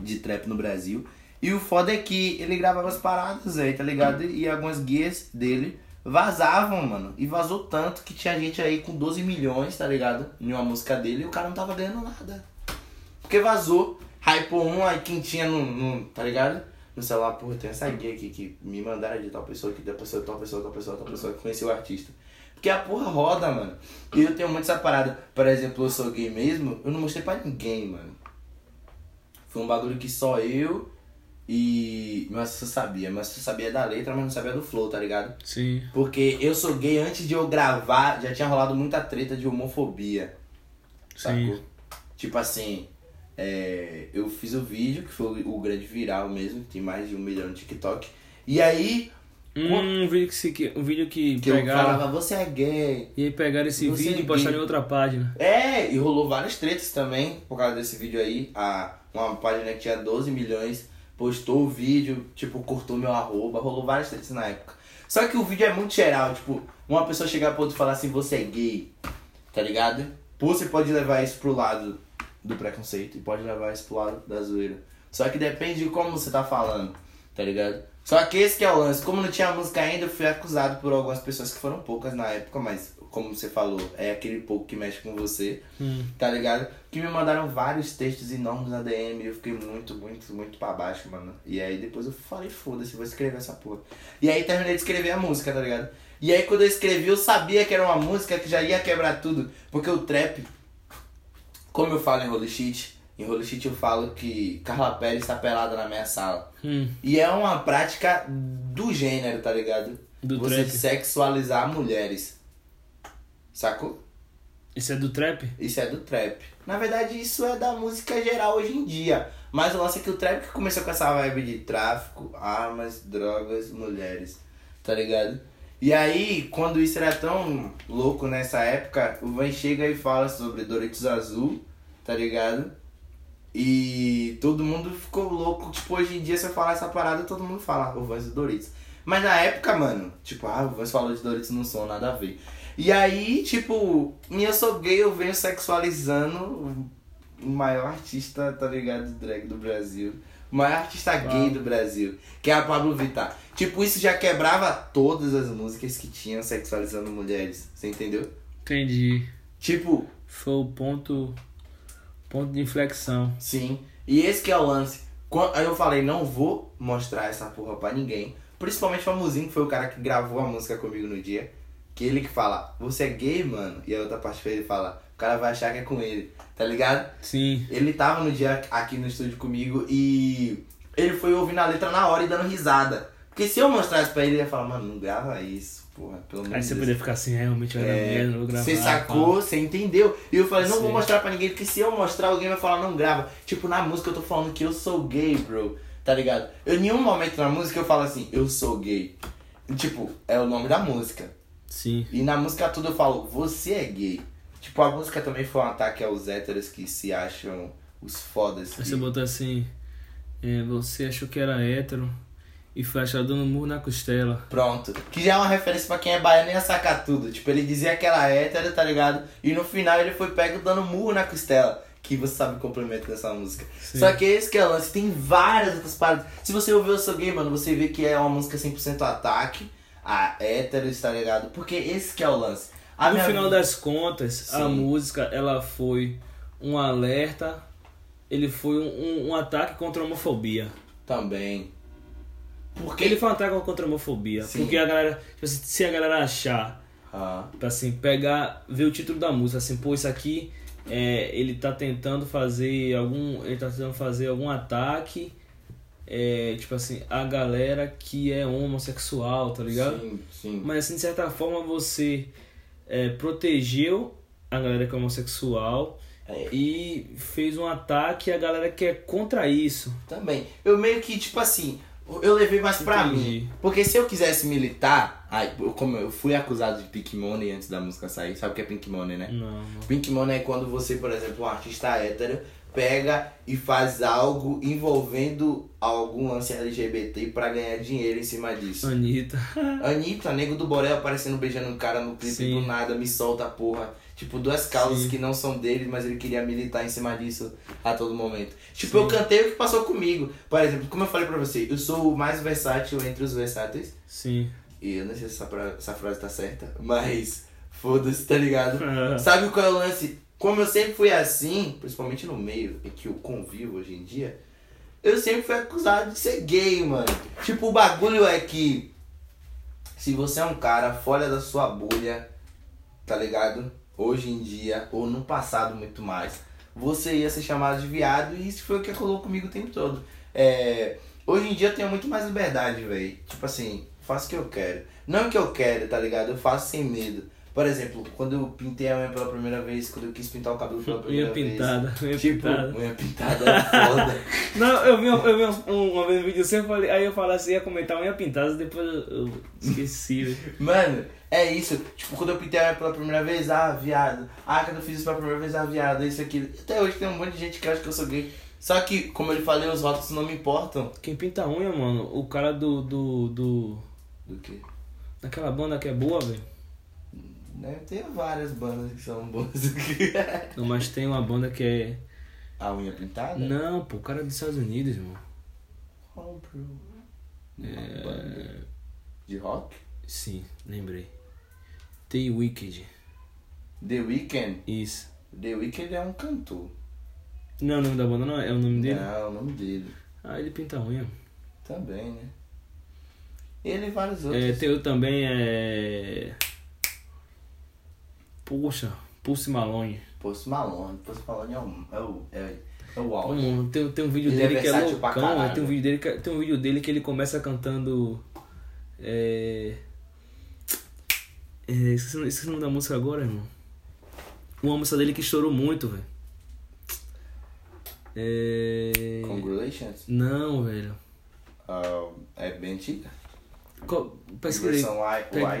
B: de trap no Brasil. E o foda é que ele gravava as paradas aí, tá ligado? E algumas guias dele vazavam, mano. E vazou tanto que tinha gente aí com 12 milhões, tá ligado? Em uma música dele e o cara não tava ganhando nada. Porque vazou, hypou um, aí quem tinha no, no- tá ligado? No celular, porra, tem essa guia aqui que me mandaram de tal pessoa, que da pessoa, tal pessoa, tal pessoa, tal pessoa, que conheceu o artista. Porque a porra roda, mano. E eu tenho muito essa parada. Por exemplo, eu sou gay mesmo, eu não mostrei pra ninguém, mano. Foi um bagulho que só eu e. Meu assessor sabia. Meu assessor sabia da letra, mas não sabia do flow, tá ligado?
A: Sim.
B: Porque eu sou gay antes de eu gravar, já tinha rolado muita treta de homofobia. Sacou?
A: Sim.
B: Tipo assim, é, eu fiz o vídeo, que foi o, o grande viral mesmo, que tem mais de um milhão no TikTok. E aí,
A: Um vídeo que, se, que- um vídeo que,
B: que eu
A: pegaram.
B: falava, você é gay.
A: E aí pegaram esse
B: Você
A: vídeo
B: é
A: e postaram em outra página.
B: É, e rolou várias tretas também por causa desse vídeo aí. A, uma página que tinha 12 milhões postou o vídeo, tipo, cortou meu arroba, rolou várias tretas na época. Só que o vídeo é muito geral, tipo, uma pessoa chegar pro outro e falar assim, você é gay, tá ligado? Você pode levar isso pro lado do preconceito e pode levar isso pro lado da zoeira. Só que depende de como você tá falando, tá ligado? Só que esse que é o lance. Como não tinha música ainda, eu fui acusado por algumas pessoas que foram poucas na época, mas como você falou, é aquele pouco que mexe com você
A: Hum.
B: tá ligado? Que me mandaram vários textos enormes na DM e eu fiquei muito, muito, muito pra baixo, mano. E aí depois eu falei, foda-se, vou escrever essa porra. E aí terminei de escrever a música, tá ligado? E aí quando eu escrevi, eu sabia que era uma música que já ia quebrar tudo. Porque o trap, como eu falo em Holy Shit, em Holy Shit eu falo que Carla Pérez tá pelada na minha sala.
A: Hum.
B: E é uma prática do gênero, tá ligado?
A: Do
B: Você
A: trap.
B: sexualizar mulheres. Sacou?
A: Isso é do trap?
B: Isso é do trap. Na verdade, isso é da música geral hoje em dia. Mas o lance é que o trap que começou com essa vibe de tráfico, armas, drogas, mulheres. Tá ligado? E aí, quando isso era tão louco nessa época, o Van chega e fala sobre Doritos Azul, tá ligado? E todo mundo ficou louco. Tipo, hoje em dia, se eu falar essa parada, todo mundo fala o Vans e Doritos. Mas na época, mano, tipo, ah, o Vans falou de Doritos no som, nada a ver. E aí, tipo, eu sou gay, eu venho sexualizando o maior artista, tá ligado, de drag do Brasil. O maior artista gay do Brasil, que é a Pablo Vittar. Tipo, isso já quebrava todas as músicas que tinham sexualizando mulheres. Você entendeu?
A: Entendi.
B: Tipo,
A: Foi o ponto. Ponto de inflexão.
B: Sim. E esse que é o lance. Quan- Aí eu falei, não vou mostrar essa porra pra ninguém. Principalmente pra Muzinho, que foi o cara que gravou a música comigo no dia. Que ele que fala, você é gay, mano? E a outra parte pra ele fala, o cara vai achar que é com ele. Tá ligado?
A: Sim.
B: Ele tava no dia aqui no estúdio comigo e ele foi ouvindo a letra na hora e dando risada. Porque se eu mostrasse pra ele, ele ia falar, mano, não grava isso, porra, pelo amor
A: Aí você poderia ficar assim, realmente vai
B: É,
A: não vou gravar.
B: Você sacou, você entendeu. E eu falei, não vou
A: Sim.
B: mostrar pra ninguém, porque se eu mostrar, alguém vai falar, não grava. Tipo, na música eu tô falando que eu sou gay, bro. Tá ligado? Eu, em nenhum momento na música eu falo assim, eu sou gay. Tipo, é o nome da música.
A: Sim.
B: E na música toda eu falo, você é gay. Tipo, a música também foi um ataque aos héteros que se acham os fodas.
A: Aí
B: que-
A: você botou assim. é, você achou que era hétero e foi achado dando murro na costela.
B: Pronto. Que já é uma referência pra quem é baiano e ia sacar tudo. Tipo, ele dizia que era hétero, tá ligado? E no final ele foi pego dando murro na costela. Que você sabe o complemento dessa música.
A: Sim.
B: Só que esse que é o lance. Tem várias outras paradas. Se você ouvir Eu Sou Gay, mano, você vê que é uma música 100% ataque a héteros, tá ligado? Porque esse que é o lance. A
A: no final
B: vida-
A: das contas, a
B: Sim.
A: música ela foi um alerta, ele foi um, um- ataque contra a homofobia.
B: Também. Porque
A: Ele foi um ataque contra a homofobia.
B: Sim.
A: Porque a galera, tipo assim, se a galera achar,
B: Ah,
A: pra, assim, pegar, ver o título da música, assim, pô, isso aqui é, ele tá tentando fazer algum. Ele tá tentando fazer algum ataque. É, tipo assim, a galera que é homossexual, tá ligado?
B: Sim, sim.
A: Mas assim, de certa forma você é, protegeu a galera que é homossexual
B: É.
A: e fez um ataque à galera que é contra isso.
B: Também. Eu meio que, tipo assim, Eu levei mais pra
A: Entendi.
B: mim. Porque se eu quisesse militar, aí, como eu fui acusado de Pink Money antes da música sair, sabe o que é Pink Money, né?
A: Não.
B: Pink Money é quando você, por exemplo, um artista hétero, pega e faz algo envolvendo algum lance LGBT pra ganhar dinheiro em cima disso.
A: Anitta.
B: Anitta, nego do Borel aparecendo beijando um cara no clipe
A: Sim.
B: do nada, me solta a porra. Tipo, duas causas
A: Sim.
B: que não são dele, mas ele queria militar em cima disso a todo momento. Tipo,
A: Sim.
B: eu cantei o que passou comigo. Por exemplo, como eu falei pra você, eu sou o mais versátil entre os versáteis.
A: Sim.
B: E eu não sei se essa, fra- essa frase tá certa, mas foda-se, tá ligado? Sabe qual é o lance? Como eu sempre fui assim, principalmente no meio em que eu convivo hoje em dia, eu sempre fui acusado de ser gay, mano. Tipo, o bagulho é que se você é um cara fora da sua bolha, tá ligado? Hoje em dia, ou no passado muito mais, você ia ser chamado de viado e isso foi o que rolou comigo o tempo todo. É, hoje em dia eu tenho muito mais liberdade, velho. Tipo assim, faço o que eu quero. Não o que eu quero, tá ligado? Eu faço sem medo. Por exemplo, quando eu pintei a unha pela primeira vez, quando eu quis pintar o cabelo pela primeira
A: Unha
B: vez.
A: pintada, unha
B: tipo,
A: pintada.
B: unha pintada é foda.
A: Não, eu vi, uma- eu vi uma, uma vez um vídeo eu falei, aí eu falei assim, ia comentar unha pintada, depois eu, eu esqueci. velho.
B: Mano, é isso. Tipo, quando eu pintei a unha pela primeira vez, ah, viado. Ah, quando eu fiz isso pela primeira vez, ah, viado, isso aqui. Até hoje tem um monte de gente que acha que eu sou gay. Só que, como eu falei, os rótulos não me importam.
A: Quem pinta unha, mano, o cara do. do. do.
B: Do que?
A: daquela banda que é boa, velho.
B: Deve ter várias bandas que são boas aqui.
A: Não, mas tem uma banda que é.
B: A unha pintada?
A: Não, pô, o cara é dos Estados Unidos, irmão.
B: Bro. Uma
A: É.
B: banda de rock?
A: Sim, lembrei. The Wicked.
B: The Weeknd.
A: Isso.
B: The Weeknd é um cantor.
A: Não é o nome da banda, não? É o nome dele?
B: Não, é o nome dele.
A: Ah, ele pinta unha.
B: Também, né? Ele e vários
A: É,
B: outros.
A: tem eu também, é. Poxa, Pulse Malone.
B: Post Malone. Post Malone é o, é o, é, é o auge.
A: Tem, tem um vídeo
B: Ele é
A: dele que é
B: versátil pra
A: loucão, tem um vídeo dele que, tem um vídeo dele que ele começa cantando. É. é esqueci, esqueci o nome da música agora, irmão. Uma música dele que estourou muito, velho. É.
B: Congratulations.
A: Não, velho.
B: Ah, é bem antiga.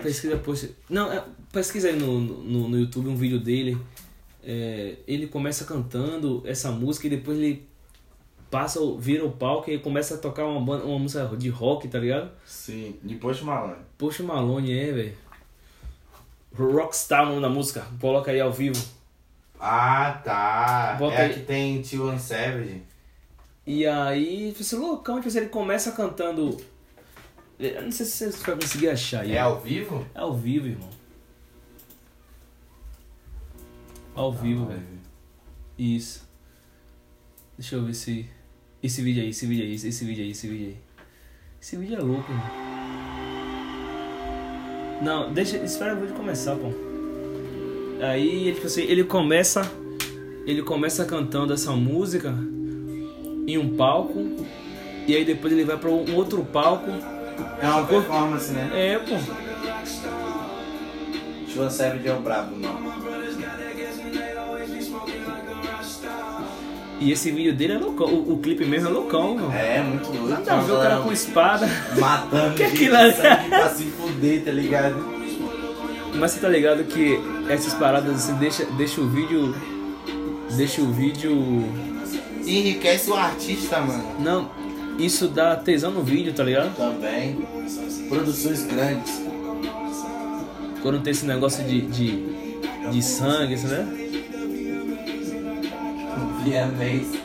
A: Pesquisa poxa. Não, é, pesquisa aí no, no, no YouTube um vídeo dele. É, ele começa cantando essa música e depois ele passa, o- vira o palco e começa a tocar uma, banda, uma música de rock, tá ligado?
B: Sim, de Post Malone.
A: Poxa, Malone é, velho. Rockstar o nome da música. Coloca aí ao vivo.
B: Ah, tá.
A: Bota
B: é
A: aí.
B: que tem Tio Savage.
A: E aí, esse loucão, tipo ele começa cantando. Eu não sei se você vai conseguir achar aí.
B: É ao vivo?
A: É ao vivo, irmão. Ao vivo, velho. Isso. Deixa eu ver se. Esse vídeo aí, esse vídeo aí, esse vídeo aí, esse vídeo aí. Esse vídeo é louco, irmão. Não, deixa. Espera o vídeo começar, pô. Aí ele, tipo assim, ele começa. Ele começa cantando essa música em um palco. E aí depois ele vai pra um outro palco.
B: É uma performance, né?
A: É, pô.
B: Tio and Savage é o brabo, não.
A: E esse vídeo dele é loucão. O, o clipe mesmo é loucão, mano.
B: É, muito doido.
A: Nada a ver o cara com espada.
B: Matando
A: Que
B: gente
A: aquilo ali?
B: pra se fuder, tá ligado?
A: Mas você tá ligado que essas paradas assim deixa, deixa o vídeo. Deixa o vídeo.
B: Enriquece o artista, mano.
A: Não, isso dá tesão no vídeo, tá ligado?
B: Também. Produções grandes.
A: Quando tem esse negócio de, de, de sangue, assim, né?
B: Vietnês.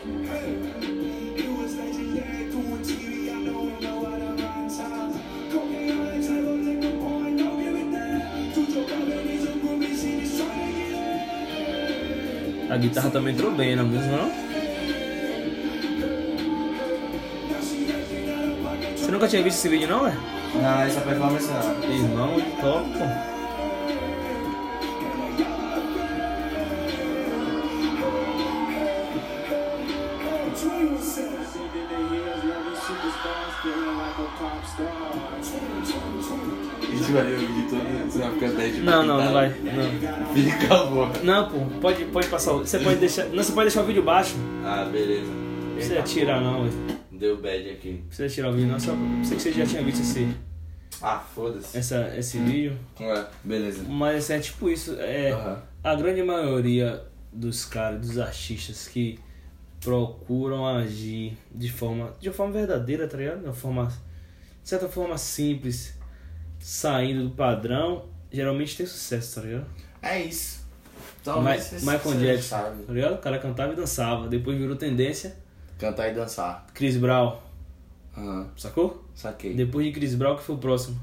A: A guitarra também entrou bem na música, não? Nunca tinha visto esse vídeo, não, é?
B: Não, essa performance não.
A: Irmão, toca, pô.
B: A gente vai ver o vídeo todo, você vai ficar 10 de
A: Não, não, não vai. Não.
B: Fica a boca.
A: Não, pô, pode, pode passar. o- Você pode deixar. Não, você pode deixar o vídeo baixo.
B: Ah, beleza.
A: Não precisa tirar não, velho.
B: Deu bad aqui.
A: Precisa tirar o vídeo, não, só sei que você já tinha visto esse,
B: Ah, foda-se.
A: essa, esse vídeo.
B: Ué, beleza.
A: Mas é tipo isso, é
B: Aham.
A: a grande maioria dos caras, dos artistas que procuram agir de forma, de forma verdadeira, tá ligado? De uma forma, de certa forma simples, saindo do padrão, geralmente tem sucesso, tá ligado?
B: É isso.
A: Ma-
B: Talvez você-
A: Michael Jackson,
B: sabe.
A: tá ligado? O cara cantava e dançava, depois virou tendência,
B: Cantar e dançar.
A: Chris Brown,
B: Aham,
A: sacou?
B: saquei.
A: Depois de Chris Brown, que foi o próximo?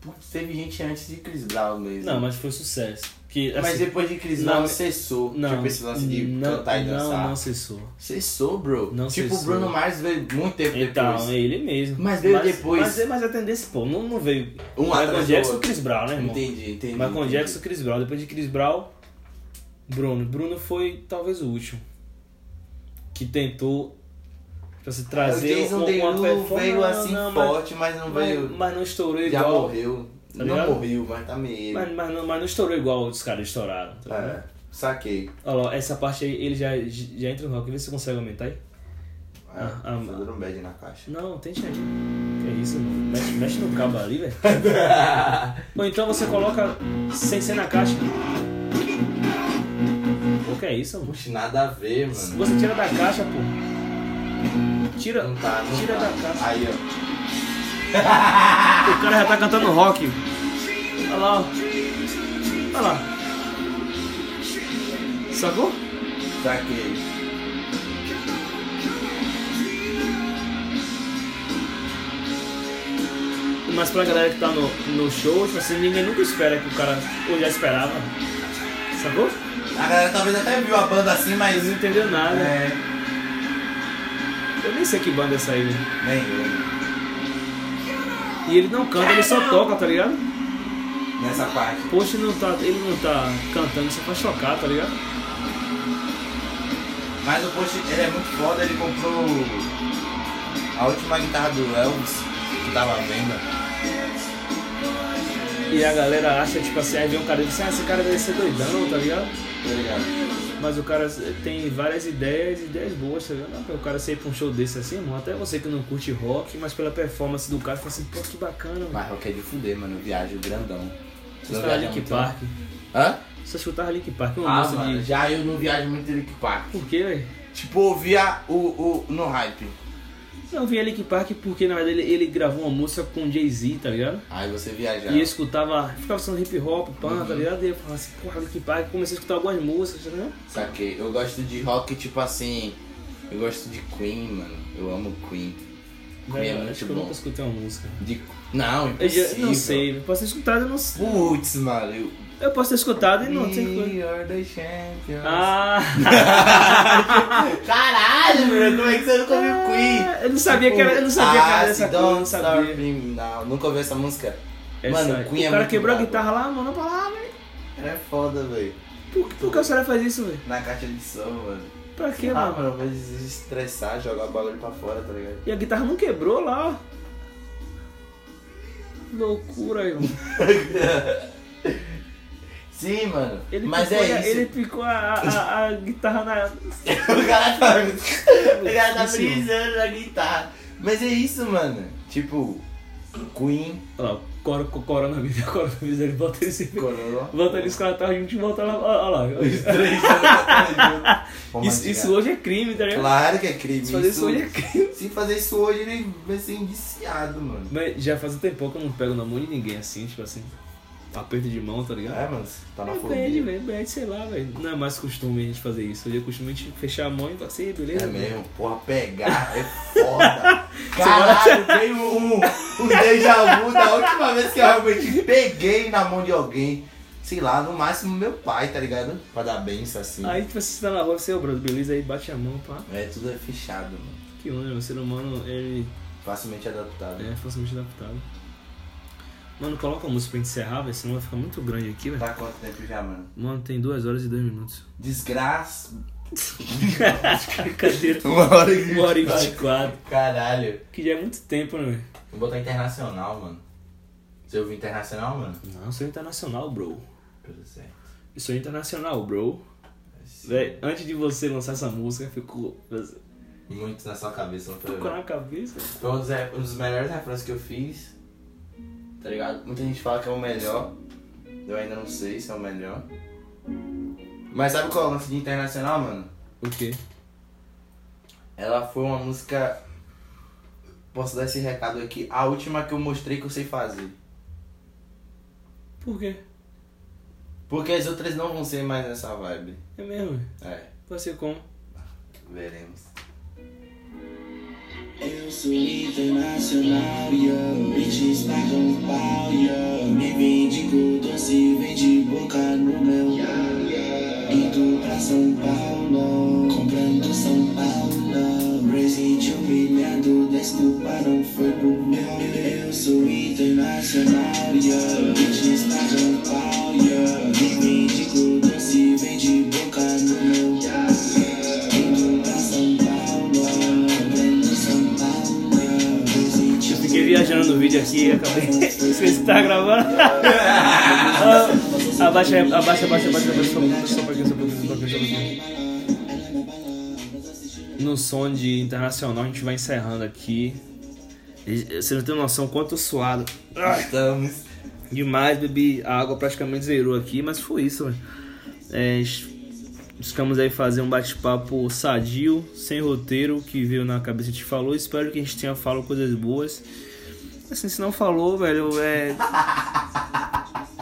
B: Putz, teve gente antes de Chris Brown mesmo.
A: Não, mas foi sucesso. Que,
B: Mas
A: assim,
B: depois de Chris
A: não,
B: Brown cessou.
A: não,
B: tipo esse lance de
A: não,
B: cantar e dançar.
A: Não, não cessou.
B: Cessou, bro.
A: Não
B: tipo,
A: cessou.
B: o Bruno Mars veio muito tempo
A: Então,
B: depois.
A: é ele mesmo.
B: Mas veio depois.
A: Mas, mas a tendência, pô, não, não veio.
B: Um
A: Michael Jackson e. Chris Brown, né, irmão?
B: Entendi, entendi.
A: Michael
B: entendi.
A: Jackson e Chris Brown. Depois de Chris Brown, Bruno. Bruno foi talvez o último. Que tentou pra se trazer
B: o Jason
A: uma, uma
B: Derulo
A: performance.
B: veio
A: Não,
B: assim
A: não, mas-
B: forte, mas não
A: mas,
B: veio.
A: mas não estourou
B: já
A: igual.
B: morreu.
A: Tá
B: não morreu, mas tá meio.
A: Mas, mas, não, mas não estourou igual os caras estouraram. Tá?
B: É, saquei.
A: Olha lá, essa parte aí, ele já, já entra no rock. Vê se você consegue aumentar aí.
B: Ah,
A: Ah, ah,
B: um bad na caixa.
A: Não, tente aí. Que isso, mano. Mexe, mexe no cabo ali, velho. Ou então você coloca sem ser na caixa. É isso, mano?
B: Puxa, nada a ver, mano.
A: Você tira da caixa, pô. Tira,
B: Não tá, não
A: tira
B: tá.
A: da caixa.
B: Aí, ó.
A: O cara já tá cantando rock. Olha lá, ó. Olha lá. Sacou?
B: Saquei.
A: Mas pra galera que tá no, no show, tipo assim, ninguém nunca espera que o cara. Ou já esperava. Sacou?
B: A galera talvez até viu a banda assim, mas.
A: Não entenderam nada.
B: É.
A: Eu nem sei que banda é essa aí, né?
B: Nem eu.
A: E ele não canta, ele só toca, tá ligado?
B: Nessa parte.
A: Poxa, ele não tá, ele não tá cantando, só faz tocar, tá ligado?
B: Mas o post, ele é muito foda, ele comprou a última guitarra do Elvis, que tava à venda.
A: E a galera acha, tipo assim, aí vem um cara e diz, ah, esse cara deve ser doidão, tá ligado?
B: Tá?
A: Mas o cara tem várias ideias, ideias boas, tá ligado? O cara sair pra um show desse assim, irmão, até você que não curte rock, mas pela performance do cara, fala assim, pô, que bacana, mano.
B: Mas rock é de fuder, mano. Eu viajo grandão.
A: Você escutava
B: viaja
A: Link
B: muito,
A: Park.
B: Hã?
A: Você escutava Link Park, uma
B: Ah, mano,
A: de...
B: já eu não viajo muito de Link Park.
A: Por quê, velho?
B: Tipo, ouvia o, o, no hype.
A: Não, eu via Link Park porque, na verdade, ele, ele gravou uma música com Jay-Z, tá ligado?
B: Aí você viajava.
A: E eu escutava, ficava sendo hip hop, pan, tá ligado? E eu falava assim, porra, Link Park, comecei a escutar algumas músicas, tá ligado?
B: Saquei. Eu gosto de rock, tipo assim. Eu gosto de Queen, mano. Eu amo Queen. Queen é
A: Velho,
B: muito
A: que eu
B: bom.
A: nunca escutei uma música.
B: De... Não,
A: Eu já-
B: impossível.
A: não sei, eu posso ter escutado, eu não sei.
B: Putz, mano. Eu...
A: Eu posso ter escutado e não
B: the champions.
A: Ah!
B: Caralho, mano. Como é que você nunca ouviu Queen?
A: Eu não sabia que era, eu não sabia que era
B: Ah,
A: coisa, eu não sabia.
B: Me Now. Nunca ouviu essa música?
A: Essa
B: Mano,
A: aí.
B: Queen é
A: o cara
B: muito
A: quebrou a
B: brabo.
A: guitarra lá, mano, pra lá, velho.
B: É foda, velho.
A: Por, que- por que a senhora faz isso, velho?
B: Na caixa de som, mano.
A: Pra quê,
B: Ah,
A: mano?
B: mano, às vezes estressar, jogar o bagulho pra fora, tá ligado?
A: E a guitarra não quebrou lá, ó. Loucura, irmão.
B: Sim, mano.
A: Ele
B: Mas
A: picou,
B: é
A: a-
B: isso.
A: Ele picou a, a, a guitarra na.
B: o cara tá. O cara tá brisando na guitarra. Mas é isso, mano. Tipo, Queen.
A: Olha lá, cor, cor, coronavírus, coronavírus, ele bota sempre.
B: Corolla.
A: Bota ele escratado junto e volta lá. Olha lá.
B: Os três anos Vamos
A: Isso, isso hoje é crime, tá ligado?
B: Claro que é crime.
A: Se fazer
B: isso
A: isso hoje é crime.
B: Se fazer isso hoje, ele vai ser indiciado, mano.
A: Mas já faz um tempão que eu não pego na mão de ninguém assim, tipo assim. Aperto de mão, tá ligado?
B: É, mano, tá na fobia.
A: velho, bad, sei lá, velho. Não é mais costume a gente fazer isso. Hoje é costume a gente fechar a mão e falar assim, beleza?
B: É mesmo, porra, pegar é foda. Caralho, veio um, um déjà vu da última vez que eu realmente peguei na mão de alguém. Sei lá, no máximo meu pai, tá ligado? Pra dar benção assim.
A: Aí tipo, você tá na rua, você, ô, brother, beleza? Aí bate a mão, pá.
B: É, tudo é fechado, mano.
A: Que onda, o ser humano, ele
B: Facilmente adaptado.
A: é facilmente adaptado. Mano, coloca a música pra encerrar, velho, senão vai ficar muito grande aqui, velho.
B: Tá quanto tempo já, mano?
A: Mano, tem duas horas e dois minutos.
B: Desgraça.
A: Brincadeira.
B: Uma hora e
A: Uma hora e vinte e quatro.
B: Caralho.
A: Que já é muito tempo, né, velho?
B: Vou botar internacional, mano. Você ouviu internacional, mano?
A: Não, eu sou internacional, bro.
B: Tudo certo.
A: Eu sou internacional, bro. Véi, antes de você lançar essa música, ficou.
B: muito na sua cabeça, não foi?
A: Ficou na cabeça.
B: Foi um dos, ref- um dos melhores refrões que eu fiz. Tá ligado? Muita gente fala que é o melhor. Eu ainda não sei se é o melhor. Mas sabe qual é o lance de internacional, mano?
A: O quê?
B: Ela foi uma música. Posso dar esse recado aqui? A última que eu mostrei que eu sei fazer.
A: Por quê?
B: Porque as outras não vão ser mais nessa vibe.
A: É mesmo?
B: É,
A: Vai ser como?
B: veremos.
C: Eu sou internacional, yo. Bitches pagam pau, yo. Me vende com doce, vende boca no mel. Indo pra São Paulo, comprando São Paulo. Presente humilhado, desculparam, foi pro meu. Eu sou internacional, yo. Bitches pagam pau, yo. Me vende com doce, vende boca no mel.
A: Viajando no vídeo aqui e acabei. Se tá gravando. Abaixa, abaixa, abaixa, abaixa, abaixa. Só, um pouquinho, só um pouquinho, só um pouquinho. No som de internacional, a gente vai encerrando aqui. Você não tem noção quanto suado.
B: Estamos.
A: Demais, bebi. A água praticamente zerou aqui, mas foi isso, velho. É, Ficamos aí fazer um bate-papo sadio, sem roteiro, que veio na cabeça e te falou. Espero que a gente tenha falado coisas boas. Assim, se não falou, velho, é.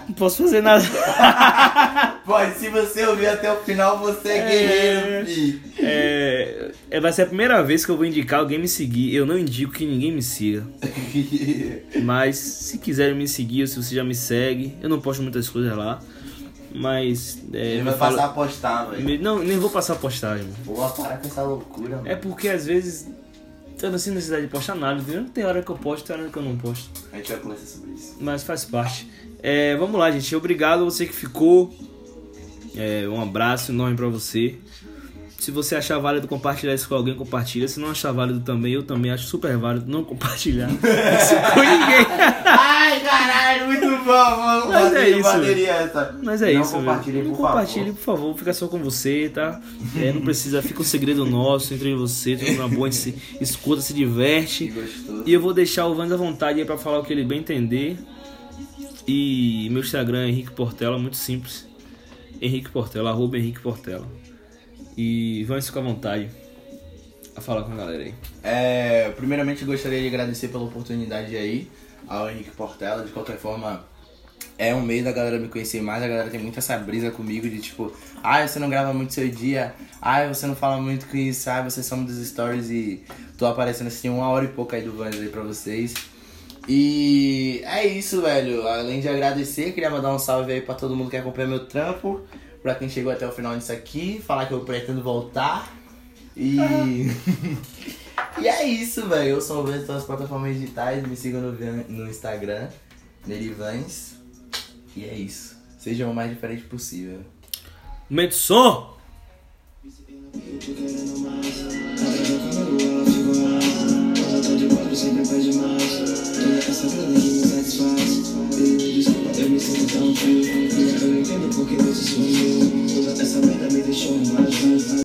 A: Não posso fazer nada.
B: Pode, se você ouvir até o final, você é, guerreiro, fi.
A: É, é, vai ser a primeira vez que eu vou indicar alguém me seguir. Eu não indico que ninguém me siga. Mas se quiserem me seguir, ou se você já me segue, eu não posto muitas coisas lá. Mas. É,
B: Ele vai
A: fala-
B: passar a postar, velho.
A: Não, nem vou passar a postagem.
B: Vou parar com essa loucura, mano.
A: É porque às vezes eu não sinto necessidade de postar nada, entendeu? Tem hora que eu posto, tem hora que eu não posto.
B: A gente vai conversar sobre isso.
A: Mas faz parte. É, vamos lá, gente. Obrigado a você que ficou. É, um abraço enorme pra você. Se você achar válido compartilhar isso com alguém, compartilha. Se não achar válido também, eu também acho super válido não compartilhar isso com ninguém.
B: Ai, caralho, muito bom, mano.
A: Mas é isso,
B: Bateria essa.
A: Mas é
B: Não
A: isso,
B: compartilhe.
A: Não
B: por favor.
A: compartilhe, por favor. Fica só com você, tá? É, não precisa, fica um segredo nosso entre você, tudo na boa, a gente se escuta, se diverte. E eu vou deixar o Vans à vontade aí pra falar o que ele bem entender. E meu Instagram é Henrique Portela, muito simples. Henrique Portela, arroba Henrique Portela. E Vans fica à vontade a falar com a galera aí.
B: É, primeiramente, gostaria de agradecer pela oportunidade aí ao Henrique Portela. De qualquer forma, é um meio da galera me conhecer mais. A galera tem muito essa brisa comigo de tipo, ai, você não grava muito seu dia, ai, você não fala muito com isso, ai, você some dos stories e tô aparecendo assim uma hora e pouco aí do Vans aí pra vocês. E é isso, velho. Além de agradecer, queria mandar um salve aí pra todo mundo que acompanha meu trampo. Pra quem chegou até o final disso aqui, falar que eu pretendo voltar. E. e é isso, velho. Eu sou o Vans em todas as plataformas digitais. Me sigam no, no Instagram, Nerivans. E é isso. Sejam o mais diferente possível.
A: Momento som!
C: Sempre pede mais Toda essa grana que me satisfaz confusão Eu não entendo porque você sumiu. Toda essa merda me deixou mais